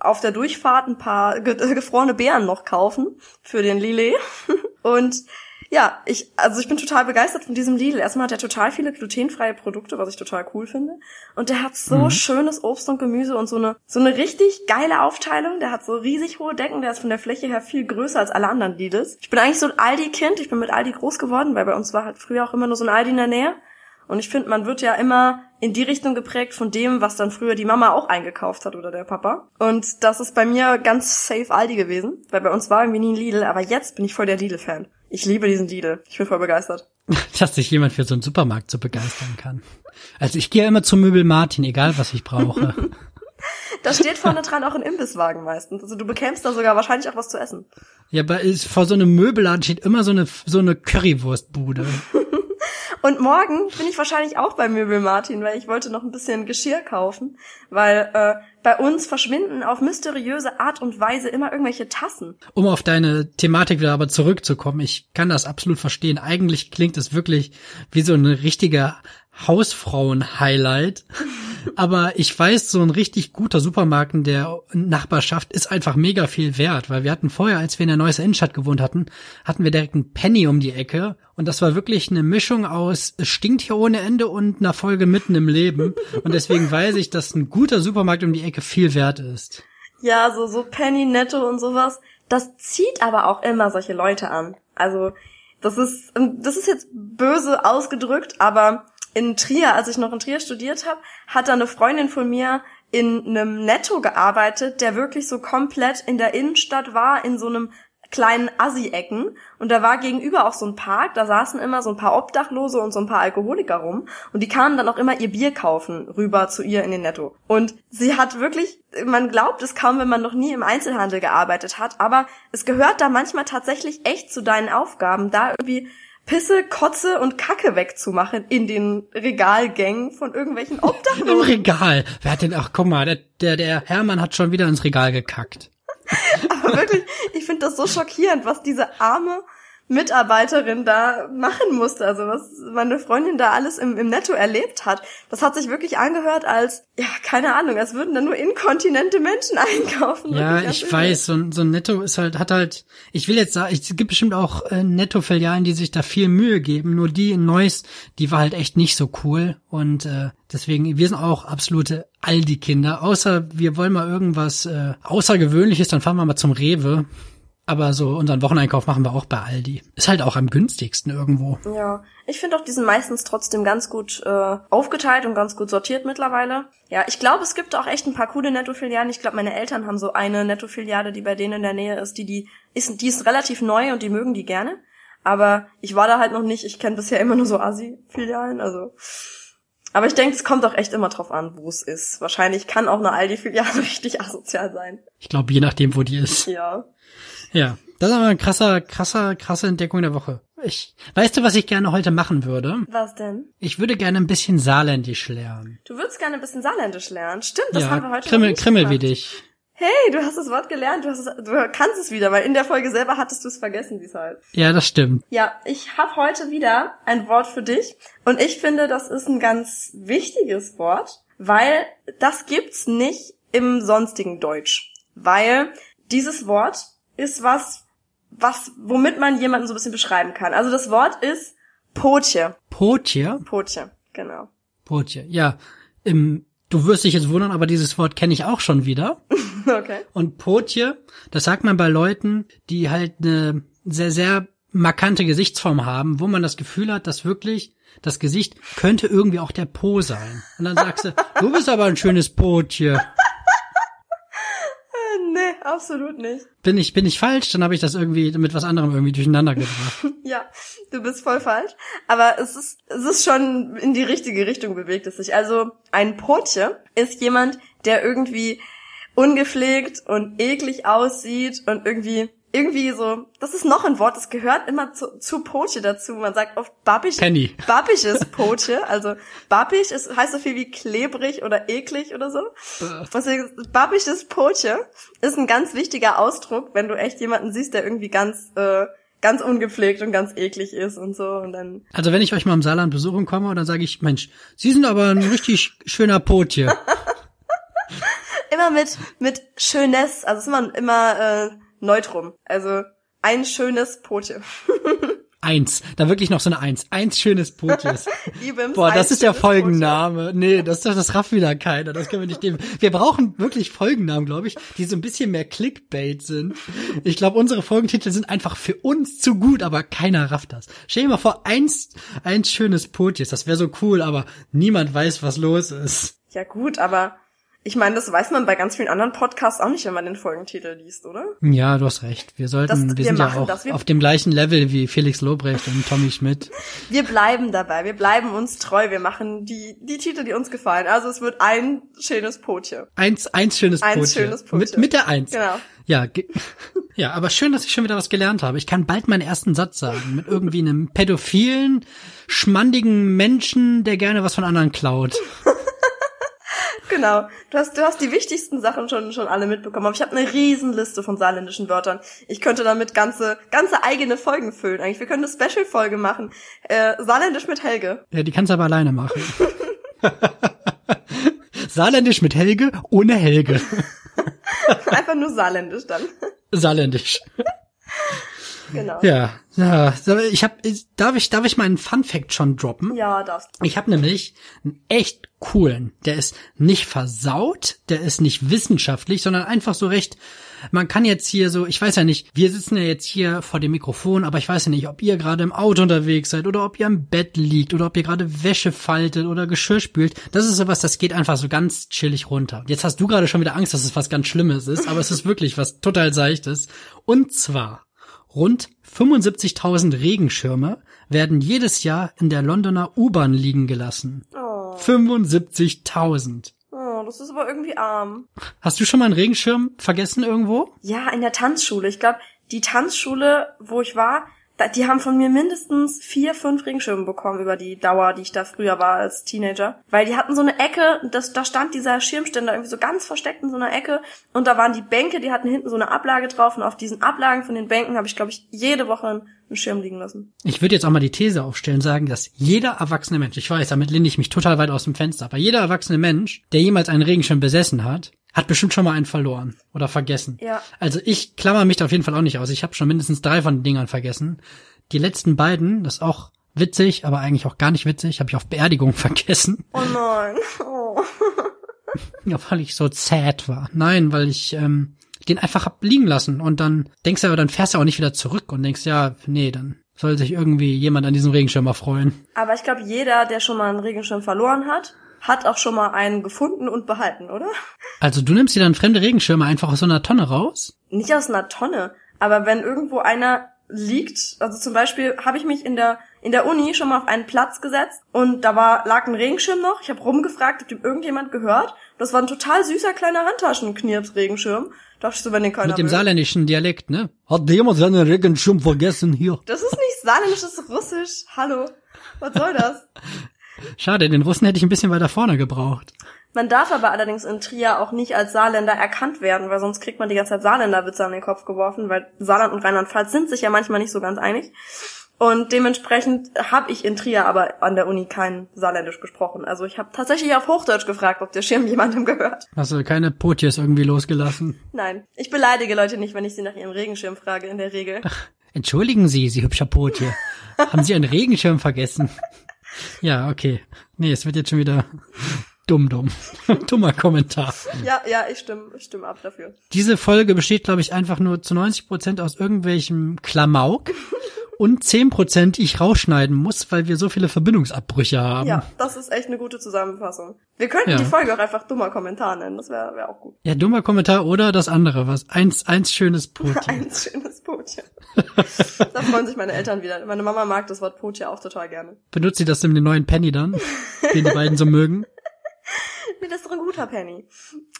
auf der Durchfahrt ein paar ge *laughs* gefrorene Beeren noch kaufen für den Lillet. *laughs* Und ja, ich, also ich bin total begeistert von diesem Lidl. Erstmal hat er total viele glutenfreie Produkte, was ich total cool finde. Und der hat so Mhm. schönes Obst und Gemüse und so eine, so eine richtig geile Aufteilung. Der hat so riesig hohe Decken. Der ist von der Fläche her viel größer als alle anderen Lidls. Ich bin eigentlich so ein Aldi-Kind. Ich bin mit Aldi groß geworden, weil bei uns war halt früher auch immer nur so ein Aldi in der Nähe. Und ich finde, man wird ja immer in die Richtung geprägt von dem, was dann früher die Mama auch eingekauft hat oder der Papa. Und das ist bei mir ganz safe Aldi gewesen, weil bei uns war irgendwie nie ein Lidl, aber jetzt bin ich voll der Lidl-Fan. Ich liebe diesen Lidl. Ich bin voll begeistert. *laughs* Dass sich jemand für so einen Supermarkt so begeistern kann. Also ich gehe ja immer zum Möbel Martin, egal was ich brauche. *laughs* Da steht vorne dran auch ein Imbisswagen meistens. Also du bekämst da sogar wahrscheinlich auch was zu essen. ja, aber ist, vor so einem Möbelladen steht immer so eine, so eine Currywurstbude. *laughs* Und morgen bin ich wahrscheinlich auch bei Möbel Martin, weil ich wollte noch ein bisschen Geschirr kaufen, weil äh, bei uns verschwinden auf mysteriöse Art und Weise immer irgendwelche Tassen. Um auf deine Thematik wieder aber zurückzukommen, ich kann das absolut verstehen. Eigentlich klingt es wirklich wie so ein richtiger Hausfrauen-Highlight. Aber ich weiß, so ein richtig guter Supermarkt in der Nachbarschaft ist einfach mega viel wert, weil wir hatten vorher, als wir in der Neues Innenstadt gewohnt hatten, hatten wir direkt einen Penny um die Ecke und das war wirklich eine Mischung aus es stinkt hier ohne Ende und einer Folge mitten im Leben und deswegen weiß ich, dass ein guter Supermarkt um die Ecke viel wert ist. Ja, so, so Penny Netto und sowas. Das zieht aber auch immer solche Leute an. Also, das ist, das ist jetzt böse ausgedrückt, aber in Trier, als ich noch in Trier studiert habe, hat da eine Freundin von mir in einem Netto gearbeitet, der wirklich so komplett in der Innenstadt war, in so einem kleinen Assi-Ecken und da war gegenüber auch so ein Park, da saßen immer so ein paar Obdachlose und so ein paar Alkoholiker rum und die kamen dann auch immer ihr Bier kaufen rüber zu ihr in den Netto. Und sie hat wirklich, man glaubt es kaum, wenn man noch nie im Einzelhandel gearbeitet hat, aber es gehört da manchmal tatsächlich echt zu deinen Aufgaben, da irgendwie Pisse, Kotze und Kacke wegzumachen in den Regalgängen von irgendwelchen Im Obdachlosen. Regal. Wer hat denn, ach guck mal, der, der, der Hermann hat schon wieder ins Regal gekackt. *laughs* Aber wirklich, ich finde das so schockierend, was diese arme Mitarbeiterin da machen musste. Also was meine Freundin da alles im, im Netto erlebt hat. Das hat sich wirklich angehört als, ja, keine Ahnung, als würden da nur inkontinente Menschen *laughs* einkaufen. Ja, ich übel. weiß, so ein, so ein Netto ist halt, hat halt, ich will jetzt sagen, es gibt bestimmt auch äh, Netto-Filialen, die sich da viel Mühe geben, nur die in Neuss, die war halt echt nicht so cool und äh, deswegen, wir sind auch absolute Aldi-Kinder, außer wir wollen mal irgendwas äh, Außergewöhnliches, dann fahren wir mal zum Rewe, aber so unseren Wocheneinkauf machen wir auch bei Aldi. Ist halt auch am günstigsten irgendwo. Ja, ich finde auch, die sind meistens trotzdem ganz gut äh, aufgeteilt und ganz gut sortiert mittlerweile. Ja, ich glaube, es gibt auch echt ein paar coole Netto-Filialen. Ich glaube, meine Eltern haben so eine Netto-Filiale, die bei denen in der Nähe ist, die die ist, die ist relativ neu und die mögen die gerne. Aber ich war da halt noch nicht. Ich kenne bisher immer nur so Assi-Filialen, also. Aber ich denke, es kommt auch echt immer drauf an, wo es ist. Wahrscheinlich kann auch eine Aldi-Filiale *laughs* richtig asozial sein. Ich glaube, je nachdem, wo die ist. Ja. Ja. Das ist aber ein krasser, krasser, krasse Entdeckung der Woche. Ich, weißt du, was ich gerne heute machen würde? Was denn? Ich würde gerne ein bisschen Saarländisch lernen. Du würdest gerne ein bisschen Saarländisch lernen. Stimmt, das ja, haben wir heute Krimmel, nicht Krimmel gemacht. wie dich. Hey, du hast das Wort gelernt, du, hast es, du kannst es wieder, weil in der Folge selber hattest du es vergessen, wie es heißt. Ja, das stimmt. Ja, ich habe heute wieder ein Wort für dich und ich finde, das ist ein ganz wichtiges Wort, weil das gibt's nicht im sonstigen Deutsch, weil dieses Wort ist was, was womit man jemanden so ein bisschen beschreiben kann. Also das Wort ist Potje. Potje? Potje, genau. Potje, ja. Im, du wirst dich jetzt wundern, aber dieses Wort kenne ich auch schon wieder. *laughs* Okay. Und Potje, das sagt man bei Leuten, die halt eine sehr, sehr markante Gesichtsform haben, wo man das Gefühl hat, dass wirklich das Gesicht könnte irgendwie auch der Po sein. Und dann sagst du, *laughs* du bist aber ein schönes Potje. Nee, absolut nicht. Bin ich, bin ich falsch? Dann habe ich das irgendwie mit was anderem irgendwie durcheinander gebracht. *laughs* Ja, du bist voll falsch. Aber es ist, es ist schon in die richtige Richtung bewegt es sich. Also ein Potje ist jemand, der irgendwie ungepflegt und eklig aussieht und irgendwie irgendwie so, das ist noch ein Wort, das gehört immer zu, zu Potje dazu. Man sagt oft babbig, Penny. babbiges *laughs* Potje. Also babbig ist, heißt so viel wie klebrig oder eklig oder so. Deswegen, babbiges Potje ist ein ganz wichtiger Ausdruck, wenn du echt jemanden siehst, der irgendwie ganz, äh, ganz ungepflegt und ganz eklig ist und so und dann Also wenn ich euch mal im Saarland besuchen komme, dann sage ich, Mensch, Sie sind aber ein richtig schöner Potje. *laughs* immer mit mit schönes, also es ist immer immer äh, neutrum. Also ein schönes Potje. *laughs* Eins. Da wirklich noch so eine Eins. Eins schönes. Ibims, *laughs* Boah, das ist der Folgenname. Nee, das, das rafft wieder keiner. Das können wir nicht nehmen. Wir brauchen wirklich Folgennamen, glaube ich, die so ein bisschen mehr Clickbait sind. Ich glaube, unsere Folgentitel sind einfach für uns zu gut, aber keiner rafft das. Stell dir mal vor, eins, eins schönes Potjes. Das wäre so cool, aber niemand weiß, was los ist. Ja gut, aber ich meine, das weiß man bei ganz vielen anderen Podcasts auch nicht, wenn man den Folgentitel liest, oder? Ja, du hast recht. Wir sollten, Das- wir, wir sind ja auch das. Auf dem gleichen Level wie Felix Lobrecht und Tommy Schmidt. *laughs* Wir bleiben dabei, wir bleiben uns treu, wir machen die die Titel, die uns gefallen. Also es wird ein schönes Potje. Eins, eins schönes Eins Potje. schönes Potje. Mit, mit der Eins. Genau. Ja, *laughs* ja, aber schön, dass ich schon wieder was gelernt habe. Ich kann bald meinen ersten Satz sagen. Mit irgendwie einem pädophilen, schmandigen Menschen, der gerne was von anderen klaut. *laughs* Genau. Du hast, du hast die wichtigsten Sachen schon, schon alle mitbekommen. Aber ich habe eine Riesenliste von saarländischen Wörtern. Ich könnte damit ganze, ganze eigene Folgen füllen. Eigentlich, wir können eine Special-Folge machen. Äh, Saarländisch mit Helge. Ja, die kannst du aber alleine machen. *laughs* Saarländisch mit Helge, ohne Helge. *laughs* Einfach nur Saarländisch dann. Saarländisch. *laughs* genau. Ja, ja. Ich hab, darf ich, darf ich meinen Fun Fact schon droppen? Ja, darfst. Ich habe nämlich einen echt coolen. Der ist nicht versaut, der ist nicht wissenschaftlich, sondern einfach so recht. Man kann jetzt hier so, ich weiß ja nicht, wir sitzen ja jetzt hier vor dem Mikrofon, aber ich weiß ja nicht, ob ihr gerade im Auto unterwegs seid oder ob ihr im Bett liegt oder ob ihr gerade Wäsche faltet oder Geschirr spült. Das ist sowas, das geht einfach so ganz chillig runter. Jetzt hast du gerade schon wieder Angst, dass es was ganz Schlimmes ist, aber es ist wirklich was total Seichtes. Und zwar Rund 75.000 Regenschirme werden jedes Jahr in der Londoner U-Bahn liegen gelassen. Oh, 75.000. oh, das ist aber irgendwie arm. Hast du schon mal einen Regenschirm vergessen irgendwo? Ja, in der Tanzschule. Ich glaube, die Tanzschule, wo ich war, die haben von mir mindestens vier, fünf Regenschirme bekommen über die Dauer, die ich da früher war als Teenager. Weil die hatten so eine Ecke, das, da stand dieser Schirmständer irgendwie so ganz versteckt in so einer Ecke. Und da waren die Bänke, die hatten hinten so eine Ablage drauf. Und auf diesen Ablagen von den Bänken habe ich, glaube ich, jede Woche einen Schirm liegen lassen. Ich würde jetzt auch mal die These aufstellen, sagen, dass jeder erwachsene Mensch, ich weiß, damit lehne ich mich total weit aus dem Fenster, aber jeder erwachsene Mensch, der jemals einen Regenschirm besessen hat, hat bestimmt schon mal einen verloren oder vergessen. Ja. Also ich klammer mich da auf jeden Fall auch nicht aus. Ich habe schon mindestens drei von den Dingern vergessen. Die letzten beiden, das ist auch witzig, aber eigentlich auch gar nicht witzig, habe ich auf Beerdigung *laughs* vergessen. Oh nein. Oh. Ja, weil ich so sad war. Nein, weil ich ähm, den einfach hab liegen lassen und dann denkst du aber, dann fährst du auch nicht wieder zurück und denkst, ja, nee, dann soll sich irgendwie jemand an diesem Regenschirm erfreuen. Aber ich glaube, jeder, der schon mal einen Regenschirm verloren hat, hat auch schon mal einen gefunden und behalten, oder? Also du nimmst dir dann fremde Regenschirme einfach aus so einer Tonne raus? Nicht aus einer Tonne, aber wenn irgendwo einer liegt. Also zum Beispiel habe ich mich in der in der Uni schon mal auf einen Platz gesetzt und da war lag ein Regenschirm noch. Ich habe rumgefragt, ob dem irgendjemand gehört. Das war ein total süßer kleiner Handtaschenknirps-Regenschirm. Dachte ich so, wenn den keiner Mit dem will. saarländischen Dialekt, ne? Hat jemand seinen Regenschirm vergessen hier? Das ist nicht saarländisch, das ist russisch. Hallo. Was soll das? *laughs* Schade, den Russen hätte ich ein bisschen weiter vorne gebraucht. Man darf aber allerdings in Trier auch nicht als Saarländer erkannt werden, weil sonst kriegt man die ganze Zeit Saarländerwitze an den Kopf geworfen, weil Saarland und Rheinland-Pfalz sind sich ja manchmal nicht so ganz einig. Und dementsprechend habe ich in Trier aber an der Uni kein Saarländisch gesprochen. Also ich habe tatsächlich auf Hochdeutsch gefragt, ob der Schirm *laughs* jemandem gehört. Hast du keine Potjes irgendwie losgelassen? Nein, ich beleidige Leute nicht, wenn ich sie nach ihrem Regenschirm frage, in der Regel. Entschuldigen Sie, Sie hübscher Potje. *laughs* Haben Sie einen Regenschirm vergessen? Ja, okay. Nee, es wird jetzt schon wieder dumm, dumm. *laughs* Dummer Kommentar. Ja, ja, ich stimme, ich stimme ab dafür. Diese Folge besteht, glaube ich, einfach nur zu 90 Prozent aus irgendwelchem Klamauk und 10 Prozent ich rausschneiden muss, weil wir so viele Verbindungsabbrüche haben. Ja, das ist echt eine gute Zusammenfassung. Wir könnten Ja. die Folge auch einfach dummer Kommentar nennen, das wäre wär auch gut. Ja, dummer Kommentar oder das andere, was eins, eins schönes *laughs* Potje. Ein schönes Potje. da freuen sich meine Eltern wieder. Meine Mama mag das Wort Potje auch total gerne. Benutzt sie das in den neuen Penny dann, den die beiden so mögen? *laughs* Nee, das ist doch ein guter Penny.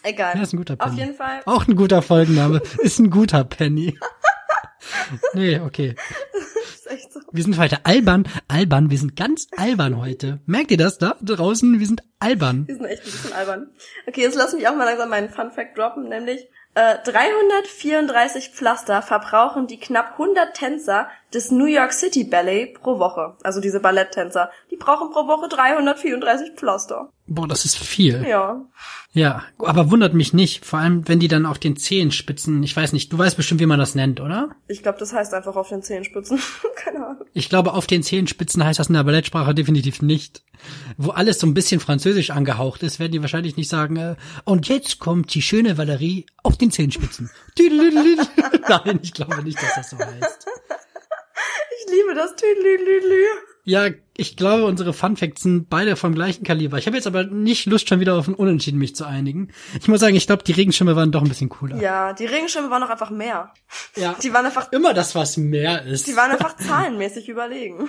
Egal. Ja, ist ein guter Penny. Auf jeden Fall. Auch ein guter Folgenname. Ist ein guter Penny. *laughs* Nee, okay. so. Wir sind heute albern, albern, wir sind ganz albern heute. Merkt ihr das da draußen? Wir sind albern. Die sind echt ein bisschen albern. Okay, jetzt lass mich auch mal langsam meinen Fun Fact droppen, nämlich äh, 334 Pflaster verbrauchen die knapp 100 Tänzer des New York City Ballet pro Woche. Also diese Balletttänzer. Die brauchen pro Woche 334 Pflaster. Boah, das ist viel. Ja. Ja, aber wundert mich nicht. Vor allem, wenn die dann auf den Zehenspitzen, ich weiß nicht, du weißt bestimmt, wie man das nennt, oder? Ich glaube, das heißt einfach auf den Zehenspitzen. *laughs* Keine Ahnung. Ich glaube, auf den Zehenspitzen heißt das in der Ballettsprache definitiv nicht. Wo alles so ein bisschen französisch angehaucht ist, werden die wahrscheinlich nicht sagen, äh, und jetzt kommt die schöne Valerie auf den Zehenspitzen. *laughs* Nein, ich glaube nicht, dass das so heißt. Ich liebe das Tüdelüdelü. Ja, ich glaube, unsere Fun Facts sind beide vom gleichen Kaliber. Ich habe jetzt aber nicht Lust, schon wieder auf ein Unentschieden mich zu einigen. Ich muss sagen, ich glaube, die Regenschirme waren doch ein bisschen cooler. Ja, die Regenschirme waren noch einfach mehr. Ja. Die waren einfach, Immer das, was mehr ist. die waren einfach zahlenmäßig überlegen.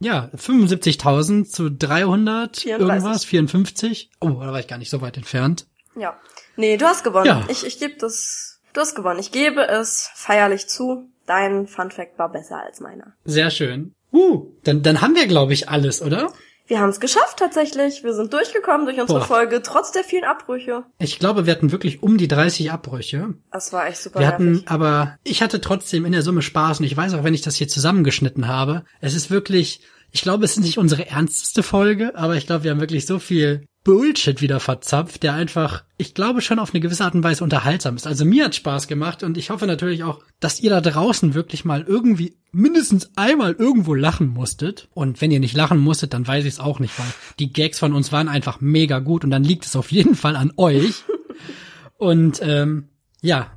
ja, 75.000 zu 300 34. irgendwas, 54. Oh, da war ich gar nicht so weit entfernt. Ja. Nee, du hast gewonnen. Ja. Ich, ich gebe das, du hast gewonnen. Ich gebe es feierlich zu. Dein Fun Fact war besser als meiner. Sehr schön. Uh, dann, dann haben wir, glaube ich, alles, oder? Wir haben es geschafft tatsächlich. Wir sind durchgekommen durch unsere Boah. Folge, trotz der vielen Abbrüche. Ich glaube, wir hatten wirklich um die 30 Abbrüche. Das war echt super Wir hatten, nervig. aber ich hatte trotzdem in der Summe Spaß und ich weiß auch, wenn ich das hier zusammengeschnitten habe, es ist wirklich, ich glaube, es ist nicht unsere ernsteste Folge, aber ich glaube, wir haben wirklich so viel Bullshit wieder verzapft, der einfach, ich glaube, schon auf eine gewisse Art und Weise unterhaltsam ist. Also mir hat Spaß gemacht und ich hoffe natürlich auch, dass ihr da draußen wirklich mal irgendwie mindestens einmal irgendwo lachen musstet. Und wenn ihr nicht lachen musstet, dann weiß ich es auch nicht, weil die Gags von uns waren einfach mega gut und dann liegt es auf jeden Fall an euch. Und ähm, ja,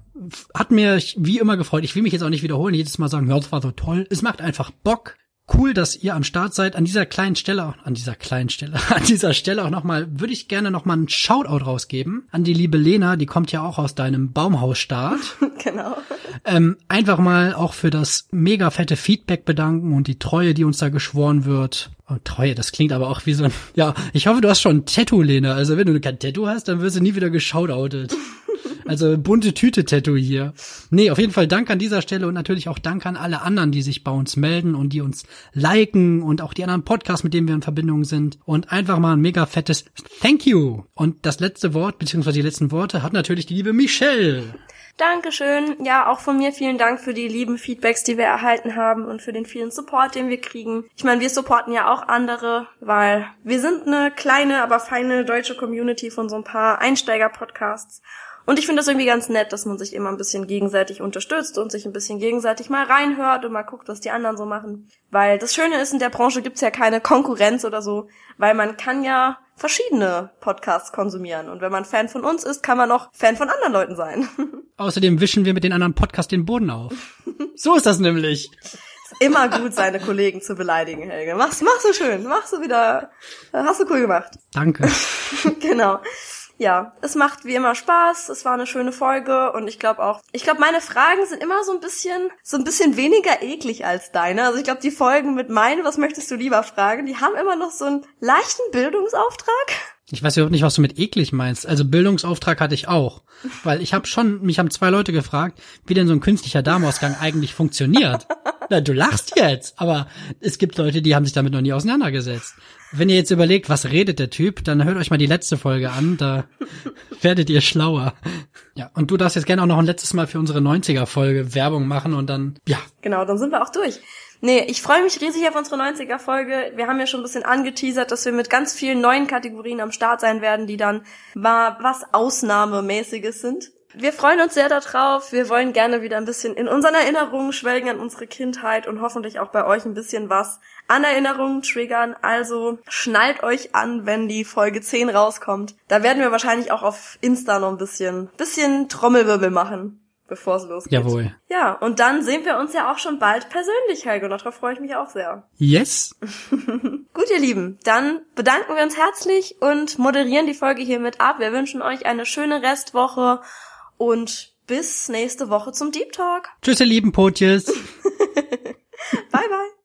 hat mir wie immer gefreut. Ich will mich jetzt auch nicht wiederholen, jedes Mal sagen, ja, das war so toll. Es macht einfach Bock. Cool, dass ihr am Start seid. An dieser kleinen Stelle, an dieser kleinen Stelle, *laughs* an dieser Stelle auch nochmal, würde ich gerne nochmal einen Shoutout rausgeben an die liebe Lena, die kommt ja auch aus deinem Baumhausstart. *laughs* genau. ähm, einfach mal auch für das mega fette Feedback bedanken und die Treue, die uns da geschworen wird. Oh, Treue, das klingt aber auch wie so ein, ja, ich hoffe, du hast schon ein Tattoo, Lena. Also wenn du kein Tattoo hast, dann wirst du nie wieder geshoutoutet. *laughs* Also bunte Tüte-Tattoo hier. Nee, auf jeden Fall Dank an dieser Stelle und natürlich auch Dank an alle anderen, die sich bei uns melden und die uns liken und auch die anderen Podcasts, mit denen wir in Verbindung sind. Und einfach mal ein mega fettes Thank you. Und das letzte Wort, beziehungsweise die letzten Worte, hat natürlich die liebe Michelle. Dankeschön. Ja, auch von mir vielen Dank für die lieben Feedbacks, die wir erhalten haben und für den vielen Support, den wir kriegen. Ich meine, wir supporten ja auch andere, weil wir sind eine kleine, aber feine deutsche Community von so ein paar Einsteiger-Podcasts. Und ich finde das irgendwie ganz nett, dass man sich immer ein bisschen gegenseitig unterstützt und sich ein bisschen gegenseitig mal reinhört und mal guckt, was die anderen so machen. Weil das Schöne ist, in der Branche gibt's ja keine Konkurrenz oder so, weil man kann ja verschiedene Podcasts konsumieren. Und wenn man Fan von uns ist, kann man auch Fan von anderen Leuten sein. *laughs* Außerdem wischen wir mit den anderen Podcasts den Boden auf. So ist das nämlich. Immer gut, seine Kollegen zu beleidigen, Helge. Mach's, machst du schön. Machst du wieder, hast du cool gemacht. Danke. *laughs* genau. Ja, es macht wie immer Spaß. Es war eine schöne Folge und ich glaube auch, ich glaube, meine Fragen sind immer so ein bisschen, so ein bisschen weniger eklig als deine. Also ich glaube, die Folgen mit meinen, was möchtest du lieber fragen, die haben immer noch so einen leichten Bildungsauftrag. Ich weiß überhaupt nicht, was du mit eklig meinst. Also Bildungsauftrag hatte ich auch. Weil ich habe schon, mich haben zwei Leute gefragt, wie denn so ein künstlicher Darmausgang eigentlich funktioniert. Na, du lachst jetzt, aber es gibt Leute, die haben sich damit noch nie auseinandergesetzt. Wenn ihr jetzt überlegt, was redet der Typ, dann hört euch mal die letzte Folge an, da werdet ihr schlauer. Ja, und du darfst jetzt gerne auch noch ein letztes Mal für unsere 90er-Folge Werbung machen und dann, ja. Genau, dann sind wir auch durch. Nee, ich freue mich riesig auf unsere 90er-Folge. Wir haben ja schon ein bisschen angeteasert, dass wir mit ganz vielen neuen Kategorien am Start sein werden, die dann mal was Ausnahmemäßiges sind. Wir freuen uns sehr darauf. Wir wollen gerne wieder ein bisschen in unseren Erinnerungen schwelgen an unsere Kindheit und hoffentlich auch bei euch ein bisschen was an Erinnerungen triggern. Also schnallt euch an, wenn die Folge 10 rauskommt. Da werden wir wahrscheinlich auch auf Insta noch ein bisschen, bisschen Trommelwirbel machen bevor es losgeht. Jawohl. Ja, und dann sehen wir uns ja auch schon bald persönlich, Helge, und darauf freue ich mich auch sehr. Yes. *laughs* Gut, ihr Lieben, dann bedanken wir uns herzlich und moderieren die Folge hiermit ab. Wir wünschen euch eine schöne Restwoche und bis nächste Woche zum Deep Talk. Tschüss, ihr lieben Potjes. *laughs* bye, bye.